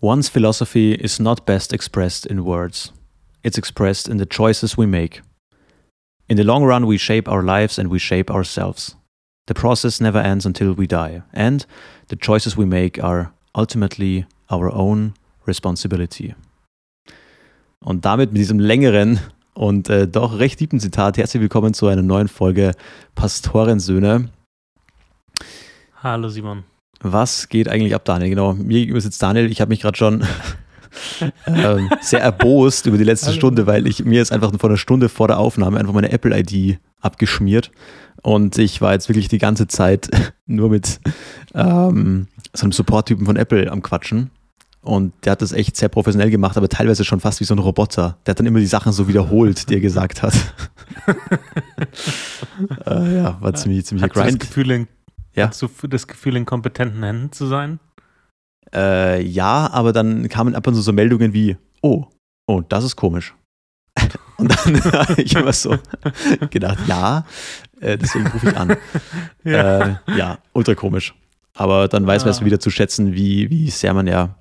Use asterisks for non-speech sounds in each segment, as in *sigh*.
One's philosophy is not best expressed in words. It's expressed in the choices we make. In the long run, we shape our lives and we shape ourselves. The process never ends until we die, and the choices we make are ultimately our own responsibility. Und damit mit diesem längeren und äh, doch recht tiefen Zitat herzlich willkommen zu einer neuen Folge Pastorensöhne. Hallo Simon. Was geht eigentlich ab, Daniel? Genau, mir gegenüber sitzt Daniel. Ich habe mich gerade schon *laughs* ähm, sehr erbost über die letzte Hallo. Stunde, weil ich mir jetzt einfach vor einer Stunde vor der Aufnahme einfach meine Apple-ID abgeschmiert und ich war jetzt wirklich die ganze Zeit *laughs* nur mit ähm, so einem Support-Typen von Apple am Quatschen. Und der hat das echt sehr professionell gemacht, aber teilweise schon fast wie so ein Roboter. Der hat dann immer die Sachen so wiederholt, die er gesagt hat. *laughs* äh, ja, war ziemlich, ziemlich Hast Grind. Du das Gefühl, in, ja? Hast du das Gefühl, in kompetenten Händen zu sein? Äh, ja, aber dann kamen ab und zu so Meldungen wie, oh, oh, das ist komisch. *laughs* und dann *laughs* habe ich immer so gedacht, ja, äh, deswegen rufe ich an. *laughs* ja. Äh, ja, ultra komisch. Aber dann weiß man es wieder zu schätzen, wie, wie sehr man ja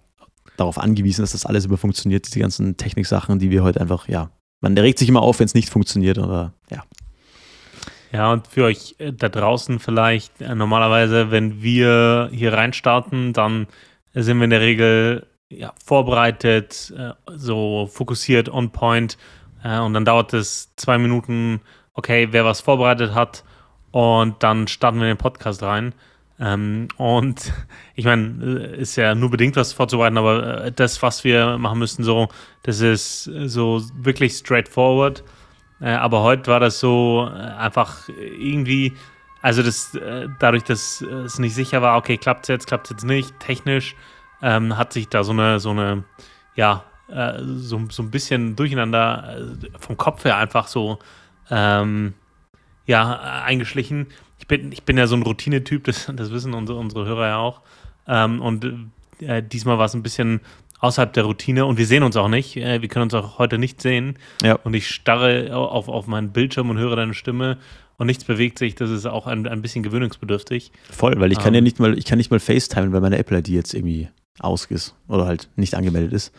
darauf angewiesen ist, dass das alles über funktioniert, diese ganzen Techniksachen, die wir heute einfach, ja, man regt sich immer auf, wenn es nicht funktioniert, aber ja. Ja, und für euch äh, da draußen vielleicht, äh, normalerweise, wenn wir hier reinstarten, dann sind wir in der Regel ja, vorbereitet, äh, so fokussiert, on point. und dann dauert es zwei Minuten, okay, wer was vorbereitet hat, und dann starten wir in den Podcast rein. Ähm, und *laughs* ich meine, ist ja nur bedingt was vorzubereiten, aber das, was wir machen müssen, so, das ist so wirklich straightforward. Äh, aber heute war das so äh, einfach irgendwie, also das, äh, dadurch, dass es nicht sicher war, okay, klappt es jetzt, klappt es jetzt nicht, technisch, ähm, hat sich da so eine, so eine, ja, äh, so, so ein bisschen durcheinander vom Kopf her einfach so, ähm, ja, eingeschlichen. Ich bin, ich bin ja so ein Routinetyp, das, das wissen unsere, unsere Hörer ja auch. Ähm, und äh, diesmal war es ein bisschen außerhalb der Routine und wir sehen uns auch nicht. Äh, wir können uns auch heute nicht sehen. Ja. Und ich starre auf, auf meinen Bildschirm und höre deine Stimme und nichts bewegt sich. Das ist auch ein, ein bisschen gewöhnungsbedürftig. Voll, weil ich kann ja ähm. nicht mal, ich kann nicht mal FaceTime, weil meine Apple-ID jetzt irgendwie aus ist oder halt nicht angemeldet ist.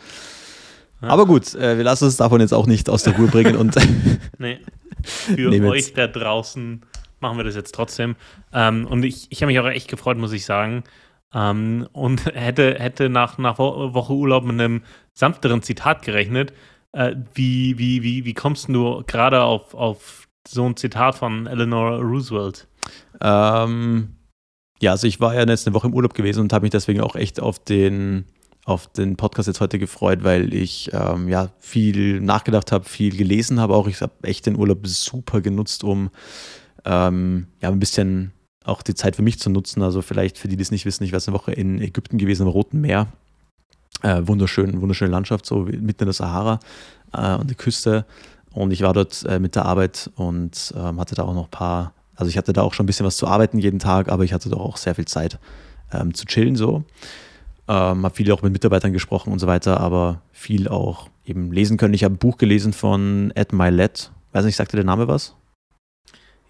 Ja. Aber gut, äh, wir lassen uns davon jetzt auch nicht aus der Ruhe bringen und *laughs* nee. *laughs* Für euch da draußen machen wir das jetzt trotzdem. Ähm, und ich, ich habe mich auch echt gefreut, muss ich sagen, ähm, und *laughs* hätte, hätte nach, nach Woche Urlaub mit einem sanfteren Zitat gerechnet. Äh, wie, wie, wie, wie kommst du gerade auf, auf so ein Zitat von Eleanor Roosevelt? Ähm, ja, also ich war ja jetzt eine Woche im Urlaub gewesen und habe mich deswegen auch echt auf den, auf den Podcast jetzt heute gefreut, weil ich ähm, ja viel nachgedacht habe, viel gelesen habe. Auch ich habe echt den Urlaub super genutzt, um ähm, ja ein bisschen auch die Zeit für mich zu nutzen. Also vielleicht für die, die es nicht wissen, ich war eine Woche in Ägypten gewesen, am Roten Meer. Äh, wunderschön, wunderschöne Landschaft, so mitten in der Sahara äh, und die Küste. Und ich war dort äh, mit der Arbeit und ähm, hatte da auch noch ein paar, also ich hatte da auch schon ein bisschen was zu arbeiten jeden Tag, aber ich hatte doch auch sehr viel Zeit ähm, zu chillen so. Ähm, habe viel auch mit Mitarbeitern gesprochen und so weiter, aber viel auch eben lesen können. Ich habe ein Buch gelesen von Ed Milet. Weiß nicht, sagte der Name was?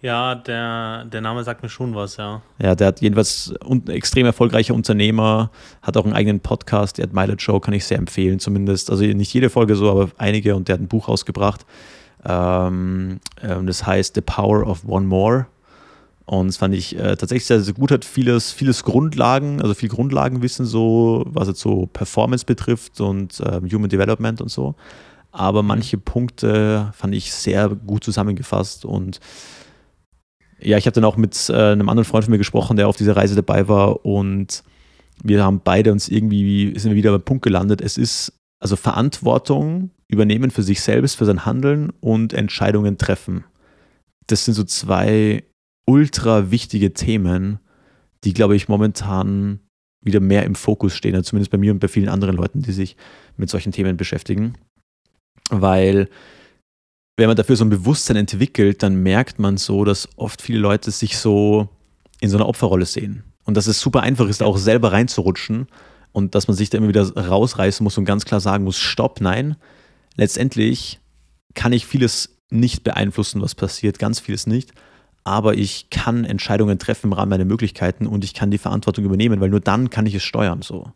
Ja, der, der Name sagt mir schon was, ja. Ja, der hat jedenfalls ein extrem erfolgreicher Unternehmer, hat auch einen eigenen Podcast, der Mileage Show, kann ich sehr empfehlen zumindest. Also nicht jede Folge so, aber einige und der hat ein Buch rausgebracht. Ähm, ähm, das heißt The Power of One More. Und das fand ich äh, tatsächlich sehr, sehr gut, hat vieles, vieles Grundlagen, also viel Grundlagenwissen, so, was jetzt so Performance betrifft und äh, Human Development und so. Aber manche Punkte fand ich sehr gut zusammengefasst und ja, ich habe dann auch mit äh, einem anderen Freund von mir gesprochen, der auf dieser Reise dabei war und wir haben beide uns irgendwie, sind wir wieder beim Punkt gelandet, es ist also Verantwortung übernehmen für sich selbst, für sein Handeln und Entscheidungen treffen. Das sind so zwei ultra wichtige Themen, die, glaube ich, momentan wieder mehr im Fokus stehen, also zumindest bei mir und bei vielen anderen Leuten, die sich mit solchen Themen beschäftigen. Weil wenn man dafür so ein Bewusstsein entwickelt, dann merkt man so, dass oft viele Leute sich so in so einer Opferrolle sehen. Und dass es super einfach ist, auch selber reinzurutschen und dass man sich da immer wieder rausreißen muss und ganz klar sagen muss, stopp, nein. Letztendlich kann ich vieles nicht beeinflussen, was passiert, ganz vieles nicht. Aber ich kann Entscheidungen treffen im Rahmen meiner Möglichkeiten und ich kann die Verantwortung übernehmen, weil nur dann kann ich es steuern. So.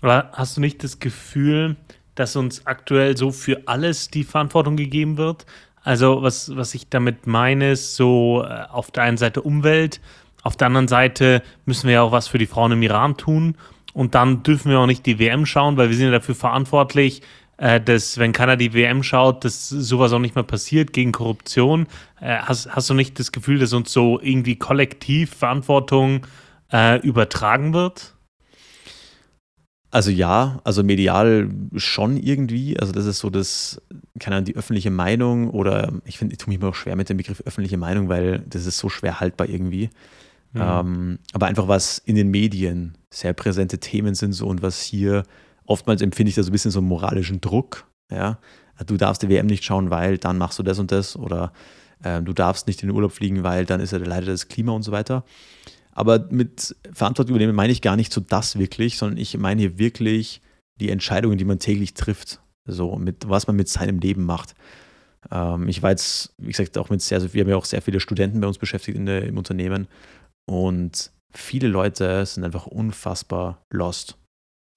Aber hast du nicht das Gefühl, dass uns aktuell so für alles die Verantwortung gegeben wird? Also, was, was ich damit meine, ist so äh, auf der einen Seite Umwelt, auf der anderen Seite müssen wir ja auch was für die Frauen im Iran tun. Und dann dürfen wir auch nicht die WM schauen, weil wir sind ja dafür verantwortlich, äh, dass, wenn keiner die WM schaut, dass sowas auch nicht mehr passiert gegen Korruption. Äh, hast, hast du nicht das Gefühl, dass uns so irgendwie kollektiv Verantwortung äh, übertragen wird? Also ja, also medial schon irgendwie. Also das ist so das, keine Ahnung, die öffentliche Meinung oder ich finde, ich tue mich immer auch schwer mit dem Begriff öffentliche Meinung, weil das ist so schwer haltbar irgendwie. Mhm. Ähm, aber einfach was in den Medien sehr präsente Themen sind so und was hier oftmals empfinde ich da so ein bisschen so einen moralischen Druck. Ja, du darfst die WM nicht schauen, weil dann machst du das und das oder äh, du darfst nicht in den Urlaub fliegen, weil dann ist ja leider das Klima und so weiter. Aber mit Verantwortung übernehmen meine ich gar nicht so das wirklich, sondern ich meine hier wirklich die Entscheidungen, die man täglich trifft. So, mit was man mit seinem Leben macht. Ähm, ich war jetzt, wie gesagt, auch mit sehr, sehr, wir haben ja auch sehr viele Studenten bei uns beschäftigt in der, im Unternehmen und viele Leute sind einfach unfassbar lost.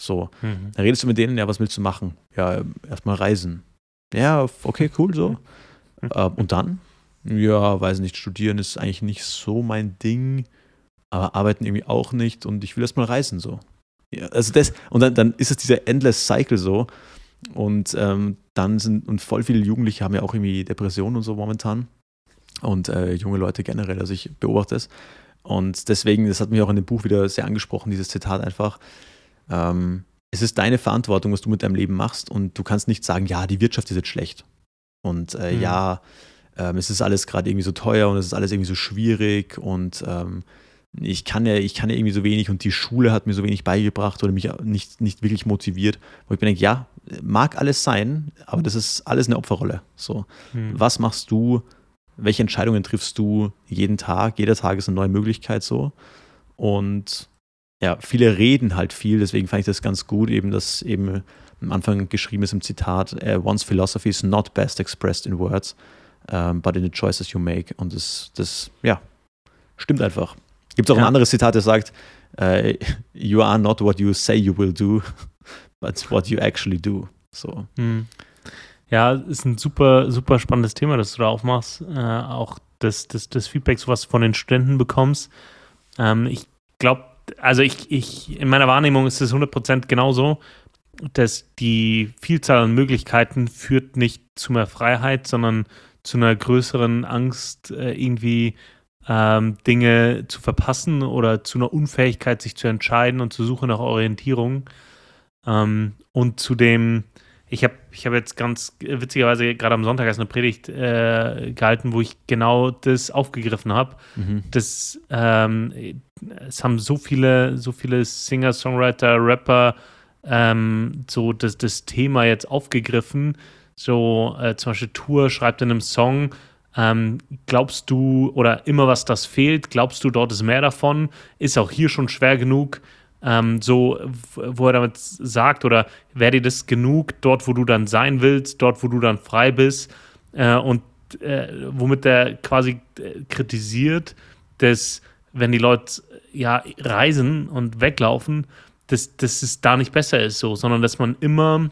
So, mhm. dann redest du mit denen, ja, was willst du machen? Ja, erstmal reisen. Ja, okay, cool, so. Mhm. Äh, und dann? Ja, weiß nicht, studieren ist eigentlich nicht so mein Ding aber arbeiten irgendwie auch nicht und ich will erst mal reisen so. Ja, also das, und dann, dann ist es dieser Endless Cycle so. Und ähm, dann sind, und voll viele Jugendliche haben ja auch irgendwie Depressionen und so momentan. Und äh, junge Leute generell, also ich beobachte es. Und deswegen, das hat mich auch in dem Buch wieder sehr angesprochen, dieses Zitat einfach. Ähm, es ist deine Verantwortung, was du mit deinem Leben machst. Und du kannst nicht sagen, ja, die Wirtschaft ist jetzt schlecht. Und äh, mhm. ja, ähm, es ist alles gerade irgendwie so teuer und es ist alles irgendwie so schwierig und ähm, ich kann ja, ich kann ja irgendwie so wenig und die Schule hat mir so wenig beigebracht oder mich nicht, nicht wirklich motiviert, wo ich mir denke, ja, mag alles sein, aber das ist alles eine Opferrolle. So, hm. was machst du? Welche Entscheidungen triffst du jeden Tag? Jeder Tag ist eine neue Möglichkeit so. Und ja, viele reden halt viel, deswegen fand ich das ganz gut, eben, dass eben am Anfang geschrieben ist im Zitat, uh, one's philosophy is not best expressed in words, um, but in the choices you make. Und das, das, ja, stimmt einfach. Gibt es auch ja. ein anderes Zitat, das sagt, uh, You are not what you say you will do, but what you actually do. So. Hm. Ja, ist ein super, super spannendes Thema, das du da aufmachst. Äh, auch das, das, das Feedback, was du von den Studenten bekommst. Ähm, ich glaube, also ich, ich, in meiner Wahrnehmung ist es 100% genauso, dass die Vielzahl an Möglichkeiten führt nicht zu mehr Freiheit, sondern zu einer größeren Angst, äh, irgendwie ähm, Dinge zu verpassen oder zu einer Unfähigkeit, sich zu entscheiden und zur Suche nach Orientierung. Ähm, und zu dem, ich habe ich hab jetzt ganz witzigerweise gerade am Sonntag erst eine Predigt äh, gehalten, wo ich genau das aufgegriffen habe. Mhm. Das, ähm, es haben so viele, so viele Singer, Songwriter, Rapper ähm, so das, das Thema jetzt aufgegriffen. So äh, zum Beispiel Tour schreibt in einem Song, ähm, glaubst du, oder immer was das fehlt, glaubst du, dort ist mehr davon? Ist auch hier schon schwer genug, ähm, so, wo er damit sagt, oder wäre dir das genug, dort, wo du dann sein willst, dort, wo du dann frei bist, äh, und äh, womit er quasi äh, kritisiert, dass, wenn die Leute ja reisen und weglaufen, dass, dass es da nicht besser ist, so, sondern dass man immer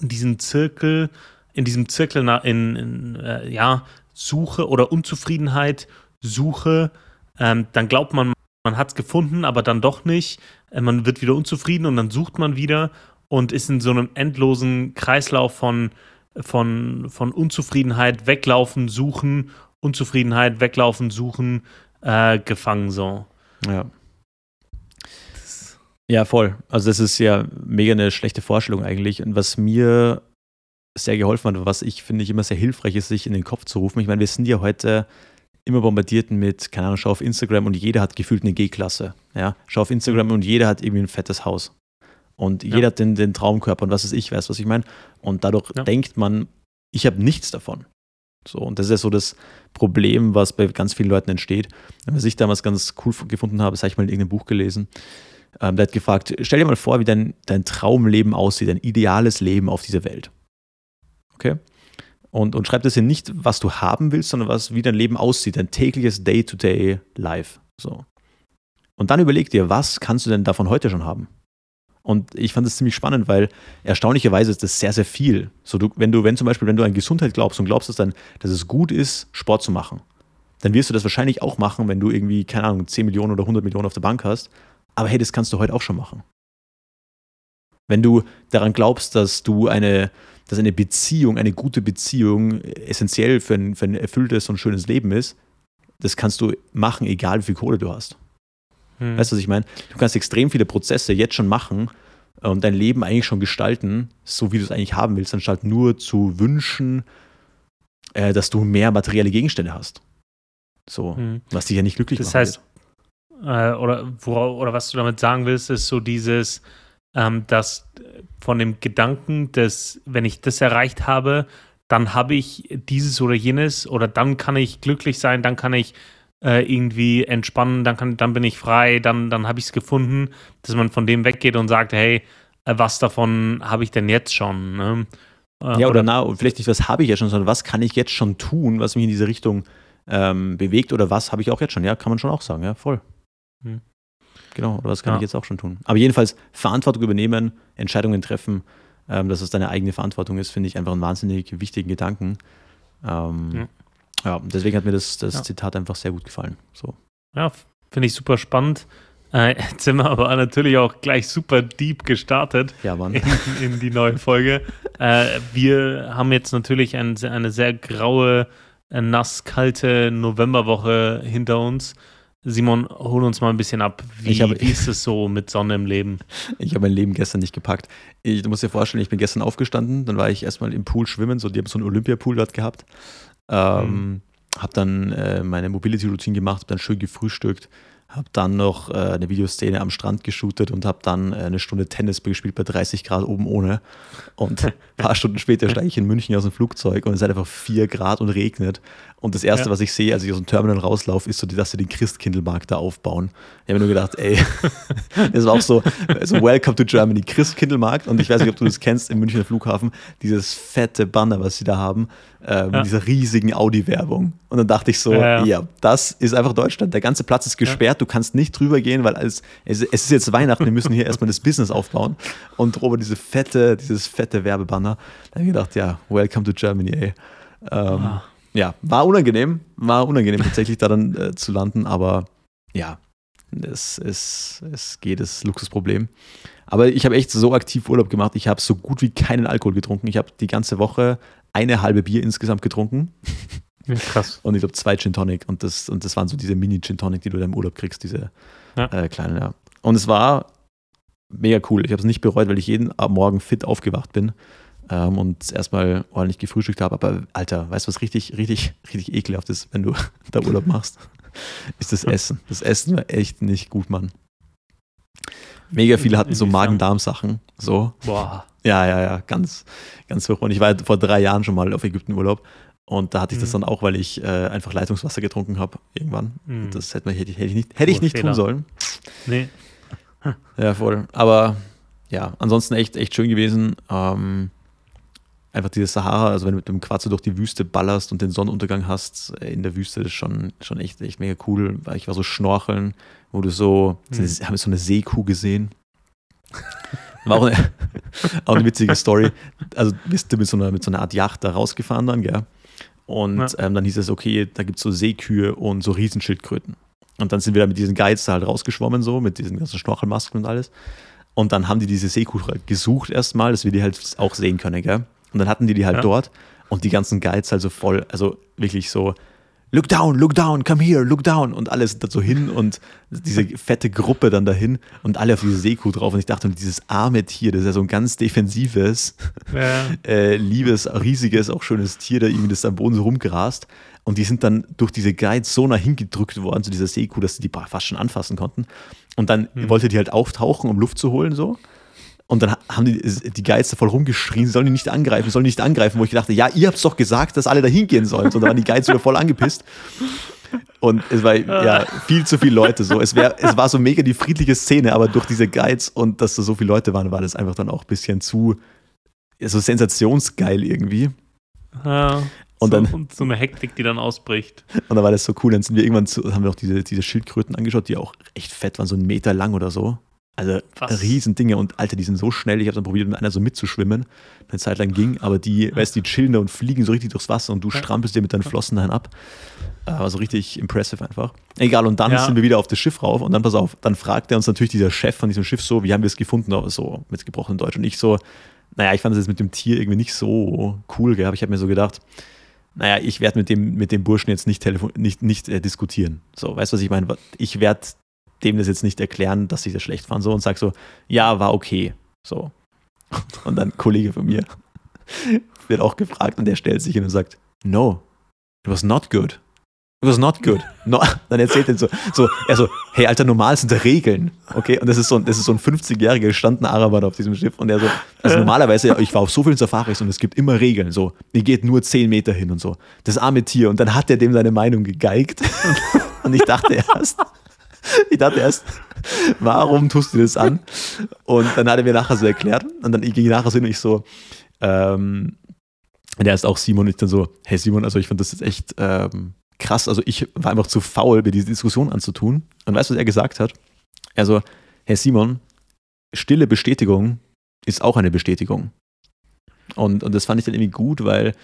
diesen Zirkel, in diesem Zirkel in, in äh, ja, suche oder Unzufriedenheit suche, ähm, dann glaubt man, man hat es gefunden, aber dann doch nicht. Äh, man wird wieder unzufrieden und dann sucht man wieder und ist in so einem endlosen Kreislauf von, von, von Unzufriedenheit, weglaufen, suchen, Unzufriedenheit, weglaufen, suchen, äh, gefangen so. Ja. Ja, voll. Also das ist ja mega eine schlechte Vorstellung eigentlich. Und was mir sehr geholfen hat, was ich finde ich immer sehr hilfreich ist, sich in den Kopf zu rufen. Ich meine, wir sind ja heute immer bombardiert mit, keine Ahnung, schau auf Instagram und jeder hat gefühlt eine G-Klasse. Ja? Schau auf Instagram und jeder hat irgendwie ein fettes Haus. Und ja. jeder hat den, den Traumkörper und was ist ich, weiß, was ich meine. Und dadurch ja. denkt man, ich habe nichts davon. So, und das ist ja so das Problem, was bei ganz vielen Leuten entsteht. Was ich damals ganz cool gefunden habe, das habe ich mal in irgendeinem Buch gelesen. Ähm, der hat gefragt, stell dir mal vor, wie dein, dein Traumleben aussieht, dein ideales Leben auf dieser Welt. Okay? Und, und schreib das hier nicht, was du haben willst, sondern was, wie dein Leben aussieht, dein tägliches Day-to-Day-Life. So. Und dann überleg dir, was kannst du denn davon heute schon haben? Und ich fand das ziemlich spannend, weil erstaunlicherweise ist das sehr, sehr viel. So, du, wenn du, wenn zum Beispiel, wenn du an Gesundheit glaubst und glaubst, dass, dann, dass es gut ist, Sport zu machen, dann wirst du das wahrscheinlich auch machen, wenn du irgendwie, keine Ahnung, 10 Millionen oder 100 Millionen auf der Bank hast. Aber hey, das kannst du heute auch schon machen. Wenn du daran glaubst, dass du eine, dass eine Beziehung, eine gute Beziehung essentiell für ein, für ein erfülltes und schönes Leben ist, das kannst du machen, egal wie viel Kohle du hast. Hm. Weißt du, was ich meine? Du kannst extrem viele Prozesse jetzt schon machen und dein Leben eigentlich schon gestalten, so wie du es eigentlich haben willst, anstatt nur zu wünschen, äh, dass du mehr materielle Gegenstände hast. So, hm. was dich ja nicht glücklich das macht. Das heißt, äh, oder, wora, oder was du damit sagen willst, ist so dieses, ähm, dass von dem Gedanken, dass wenn ich das erreicht habe, dann habe ich dieses oder jenes oder dann kann ich glücklich sein, dann kann ich äh, irgendwie entspannen, dann, kann, dann bin ich frei, dann, dann habe ich es gefunden, dass man von dem weggeht und sagt, hey, äh, was davon habe ich denn jetzt schon? Ne? Äh, ja, oder, oder na, vielleicht nicht, was habe ich ja schon, sondern was kann ich jetzt schon tun, was mich in diese Richtung ähm, bewegt oder was habe ich auch jetzt schon? Ja, kann man schon auch sagen, ja, voll. Hm. Genau, oder was kann ja. ich jetzt auch schon tun? Aber jedenfalls Verantwortung übernehmen, Entscheidungen treffen, ähm, dass es deine eigene Verantwortung ist, finde ich einfach einen wahnsinnig wichtigen Gedanken. Ähm, ja. ja. deswegen hat mir das, das ja. Zitat einfach sehr gut gefallen. So. Ja, finde ich super spannend. Äh, *laughs* jetzt sind wir aber natürlich auch gleich super deep gestartet ja, Mann. In, in die neue Folge. *laughs* äh, wir haben jetzt natürlich ein, eine sehr graue, äh, nasskalte Novemberwoche hinter uns. Simon, hol uns mal ein bisschen ab. Wie, hab, wie ist es so mit Sonne im Leben? *laughs* Ich habe mein Leben gestern nicht gepackt. Ich, du musst dir vorstellen, ich bin gestern aufgestanden, dann war ich erstmal im Pool schwimmen, so, die haben so einen Olympiapool dort gehabt. Ähm, mhm. Habe dann äh, meine Mobility-Routine gemacht, habe dann schön gefrühstückt, habe dann noch äh, eine Videoszene am Strand geshootet und habe dann äh, eine Stunde Tennis gespielt bei 30 Grad oben ohne. Und ein *laughs* paar Stunden später steige ich in München aus dem Flugzeug und es hat einfach 4 Grad und regnet. Und das Erste, ja. was ich sehe, als ich aus dem Terminal rauslaufe, ist so, dass sie den Christkindlmarkt da aufbauen. Ich habe mir nur gedacht, ey, *laughs* das war auch so, so Welcome to Germany, Christkindlmarkt. Und ich weiß nicht, ob du das kennst im Münchner Flughafen, dieses fette Banner, was sie da haben, äh, mit ja. dieser riesigen Audi-Werbung. Und dann dachte ich so, ja, ja, das ist einfach Deutschland. Der ganze Platz ist gesperrt, du kannst nicht drüber gehen, weil es, es ist jetzt Weihnachten, wir müssen hier erstmal das Business aufbauen. Und drüber diese fette, dieses fette Werbebanner. Da habe ich gedacht, ja, Welcome to Germany, ey. Ähm, ah ja, war unangenehm, war unangenehm tatsächlich da dann äh, zu landen, aber ja, es, es, es geht, das Luxusproblem. Aber ich habe echt so aktiv Urlaub gemacht, ich habe so gut wie keinen Alkohol getrunken. Ich habe die ganze Woche eine halbe Bier insgesamt getrunken. Ja, krass. Und ich glaube zwei Gin Tonic und das, und das waren so diese Mini-Gin Tonic, die du da im Urlaub kriegst, diese ja. äh, kleinen, ja. Und es war mega cool. Ich habe es nicht bereut, weil ich jeden Morgen fit aufgewacht bin ähm, und erstmal ordentlich gefrühstückt habe. Aber Alter, weißt du, was richtig, richtig, richtig ekelhaft ist, wenn du *laughs* da Urlaub machst? Ist das Essen. Das Essen war echt nicht gut, Mann. Mega viele hatten so Magen-Darm-Sachen. So. Boah. Ja, ja, ja, ganz, ganz hoch. Und ich war vor drei Jahren schon mal auf Ägypten-Urlaub. Und da hatte ich mhm. das dann auch, weil ich äh, einfach Leitungswasser getrunken habe irgendwann. Mhm. Das hätte, man, hätte, hätte ich nicht, hätte ich nicht tun sollen. Nee. Ja, voll. Aber ja, ansonsten echt, echt schön gewesen. Ähm, einfach diese Sahara, also wenn du mit dem Quad durch die Wüste ballerst und den Sonnenuntergang hast äh, in der Wüste, das ist schon, schon echt, echt mega cool. Weil ich war so schnorcheln, wo du so, mhm. so haben wir so eine Seekuh gesehen. War auch eine, *laughs* auch eine witzige Story. Also bist du mit so einer, mit so einer Art Yacht da rausgefahren dann, gell? Und ja. ähm, dann hieß es, okay, da gibt es so Seekühe und so Riesenschildkröten. Und dann sind wir da mit diesen Guides da halt rausgeschwommen, so, mit diesen ganzen Schnorchelmasken und alles. Und dann haben die diese Seekuh gesucht erstmal, dass wir die halt auch sehen können, gell? Und dann hatten die die halt ja. dort und die ganzen Guides halt so voll, also wirklich so, look down, look down, come here, look down und alles da so hin und diese fette Gruppe dann dahin und alle auf diese Seekuh drauf und ich dachte, dieses arme Tier, das ist ja so ein ganz defensives, ja. *laughs* äh, liebes, riesiges, auch schönes Tier, da irgendwie das am Boden so rumgrast und die sind dann durch diese Guides so nah hingedrückt worden zu dieser Seekuh, dass sie die fast schon anfassen konnten und dann hm. wollte die halt auftauchen, um Luft zu holen so und dann haben die, die Geister voll rumgeschrien, sie sollen die nicht angreifen, sollen die nicht angreifen, wo ich dachte, ja, ihr habt doch gesagt, dass alle da hingehen sollen. Und dann waren die Geister wieder voll angepisst. Und es war ja viel zu viele Leute so. Es, wär, es war so mega die friedliche Szene, aber durch diese Guides und dass da so viele Leute waren, war das einfach dann auch ein bisschen zu so sensationsgeil irgendwie. Ja, und so, und so eine Hektik, die dann ausbricht. Und dann war das so cool. Dann sind wir irgendwann zu, haben wir auch diese, diese Schildkröten angeschaut, die auch echt fett waren, so einen Meter lang oder so. Also Was? Riesendinge und Alter, die sind so schnell. Ich habe dann probiert, mit einer so mitzuschwimmen. Eine Zeit lang ging, aber die, weißt die chillen da und fliegen so richtig durchs Wasser und du strampelst dir mit deinen Flossen dahin ab. Also richtig impressive einfach. Egal, und dann ja. sind wir wieder auf das Schiff rauf und dann, pass auf, dann fragt er uns natürlich dieser Chef von diesem Schiff so, wie haben wir es gefunden, so mit gebrochenem Deutsch. Und ich so, naja, ich fand es jetzt mit dem Tier irgendwie nicht so cool gehabt. Ich habe mir so gedacht, naja, ich werde mit dem, mit dem Burschen jetzt nicht, telefon nicht, nicht äh, diskutieren. So, weißt du, was ich meine? Ich werde dem das jetzt nicht erklären, dass ich das schlecht fand. So und sag so, ja, war okay. So. *laughs* Und dann ein Kollege von mir *laughs* wird auch gefragt und der stellt sich hin und sagt, no, it was not good. It was not good. No. *laughs* Dann erzählt er so, so, er so, hey, Alter, normal sind da Regeln. Okay, und das ist so, das ist so ein 50-jähriger gestandener Araber auf diesem Schiff. Und er so, also normalerweise, ich war auf so vielen Safaris und es gibt immer Regeln. So, ihr geht nur 10 Meter hin und so. Das arme Tier. Und dann hat er dem seine Meinung gegeigt. Und ich dachte erst, *laughs* ich dachte erst, warum tust du das an? Und dann hat er mir nachher so erklärt. Und dann ging ich nachher so und ich so, ähm, der ist auch Simon. Und ich dann so, hey Simon, also ich fand das jetzt echt ähm, krass. Also ich war einfach zu faul, mir diese Diskussion anzutun. Und weißt du, was er gesagt hat? Also, Herr Simon, stille Bestätigung ist auch eine Bestätigung. Und, und das fand ich dann irgendwie gut, weil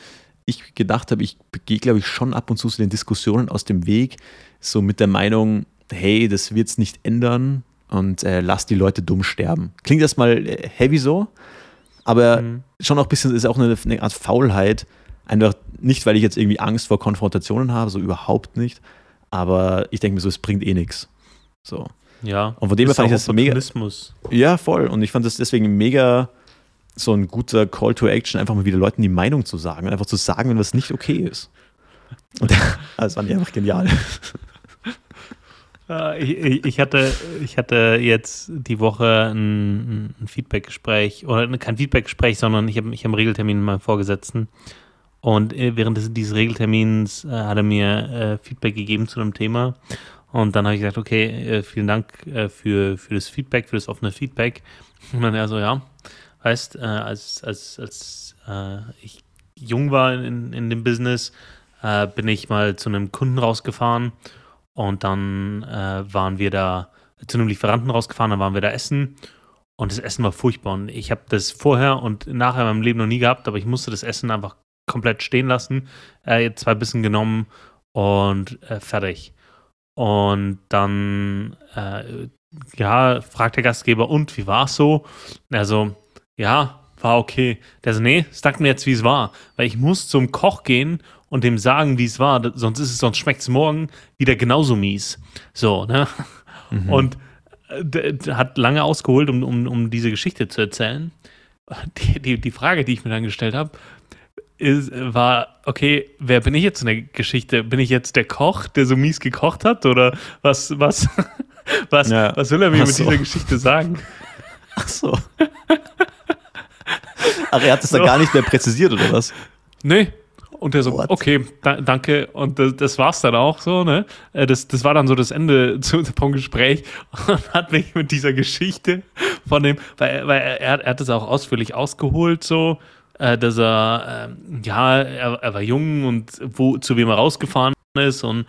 ich gedacht habe, ich gehe, glaube ich, schon ab und zu so den Diskussionen aus dem Weg, so mit der Meinung, hey, das wird es nicht ändern und äh, lass die Leute dumm sterben. Klingt erstmal äh, heavy so, aber mhm. schon auch ein bisschen ist auch eine, eine Art Faulheit, Einfach nicht, weil ich jetzt irgendwie Angst vor Konfrontationen habe, so überhaupt nicht. Aber ich denke mir so, es bringt eh nichts. So. Ja. Und von dem her fand ich das mega. Ja, voll. Und ich fand das deswegen mega so ein guter Call to Action, einfach mal wieder Leuten die Meinung zu sagen. Einfach zu sagen, wenn was nicht okay ist. Und *laughs* das fand ich einfach genial. Ich, ich, hatte, ich hatte jetzt die Woche ein, ein Feedback-Gespräch, oder kein Feedback-Gespräch, sondern ich habe ich hab einen Regeltermin mit meinem Vorgesetzten und äh, während des, dieses Regeltermins äh, hat er mir äh, Feedback gegeben zu einem Thema. Und dann habe ich gesagt, okay, äh, vielen Dank äh, für, für das Feedback, für das offene Feedback. Und dann er so, ja, heißt, äh, als, als, als ich jung war in, in dem Business, bin ich mal zu einem Kunden rausgefahren und dann waren wir da zu einem Lieferanten rausgefahren, dann waren wir da essen und das Essen war furchtbar. Und ich habe das vorher und nachher in meinem Leben noch nie gehabt, aber ich musste das Essen einfach komplett stehen lassen, äh, zwei Bissen genommen und äh, fertig. Und dann, äh, ja, fragt der Gastgeber, und wie war es so? Also, ja, war okay. Der so, nee, sag mir jetzt, wie es war. Weil ich muss zum Koch gehen und dem sagen, wie es war, sonst ist es, sonst schmeckt es morgen wieder genauso mies. So, ne? Mhm. Und äh, hat lange ausgeholt, um, um, um diese Geschichte zu erzählen. *laughs* Die, die, die Frage, die ich mir dann gestellt habe, ist, war, okay, wer bin ich jetzt in der Geschichte? Bin ich jetzt der Koch, der so mies gekocht hat? Oder was, was, *laughs* was, ja. was will er mir Ach mit dieser Geschichte sagen? *laughs* Ach so. Ach, er hat es so. da gar nicht mehr präzisiert, oder was? Nee. Und der so, What? okay, da, danke. Und das, das, war's dann auch so, ne? Äh, das, das war dann so das Ende *laughs* zu, vom Gespräch und hat mich mit dieser Geschichte von dem, weil, weil er, er hat es auch ausführlich ausgeholt, so, äh, dass er, äh, ja, er, er, war jung und wo, zu wem er rausgefahren ist und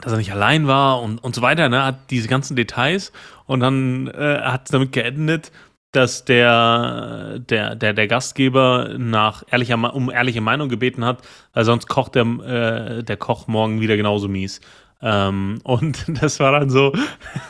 dass er nicht allein war und, und so weiter, ne, hat diese ganzen Details und dann äh, hat es damit geendet, dass der, der, der, der Gastgeber nach ehrlicher, um ehrliche Meinung gebeten hat, weil sonst kocht der, äh, der Koch morgen wieder genauso mies. Ähm, und *laughs* das war dann so,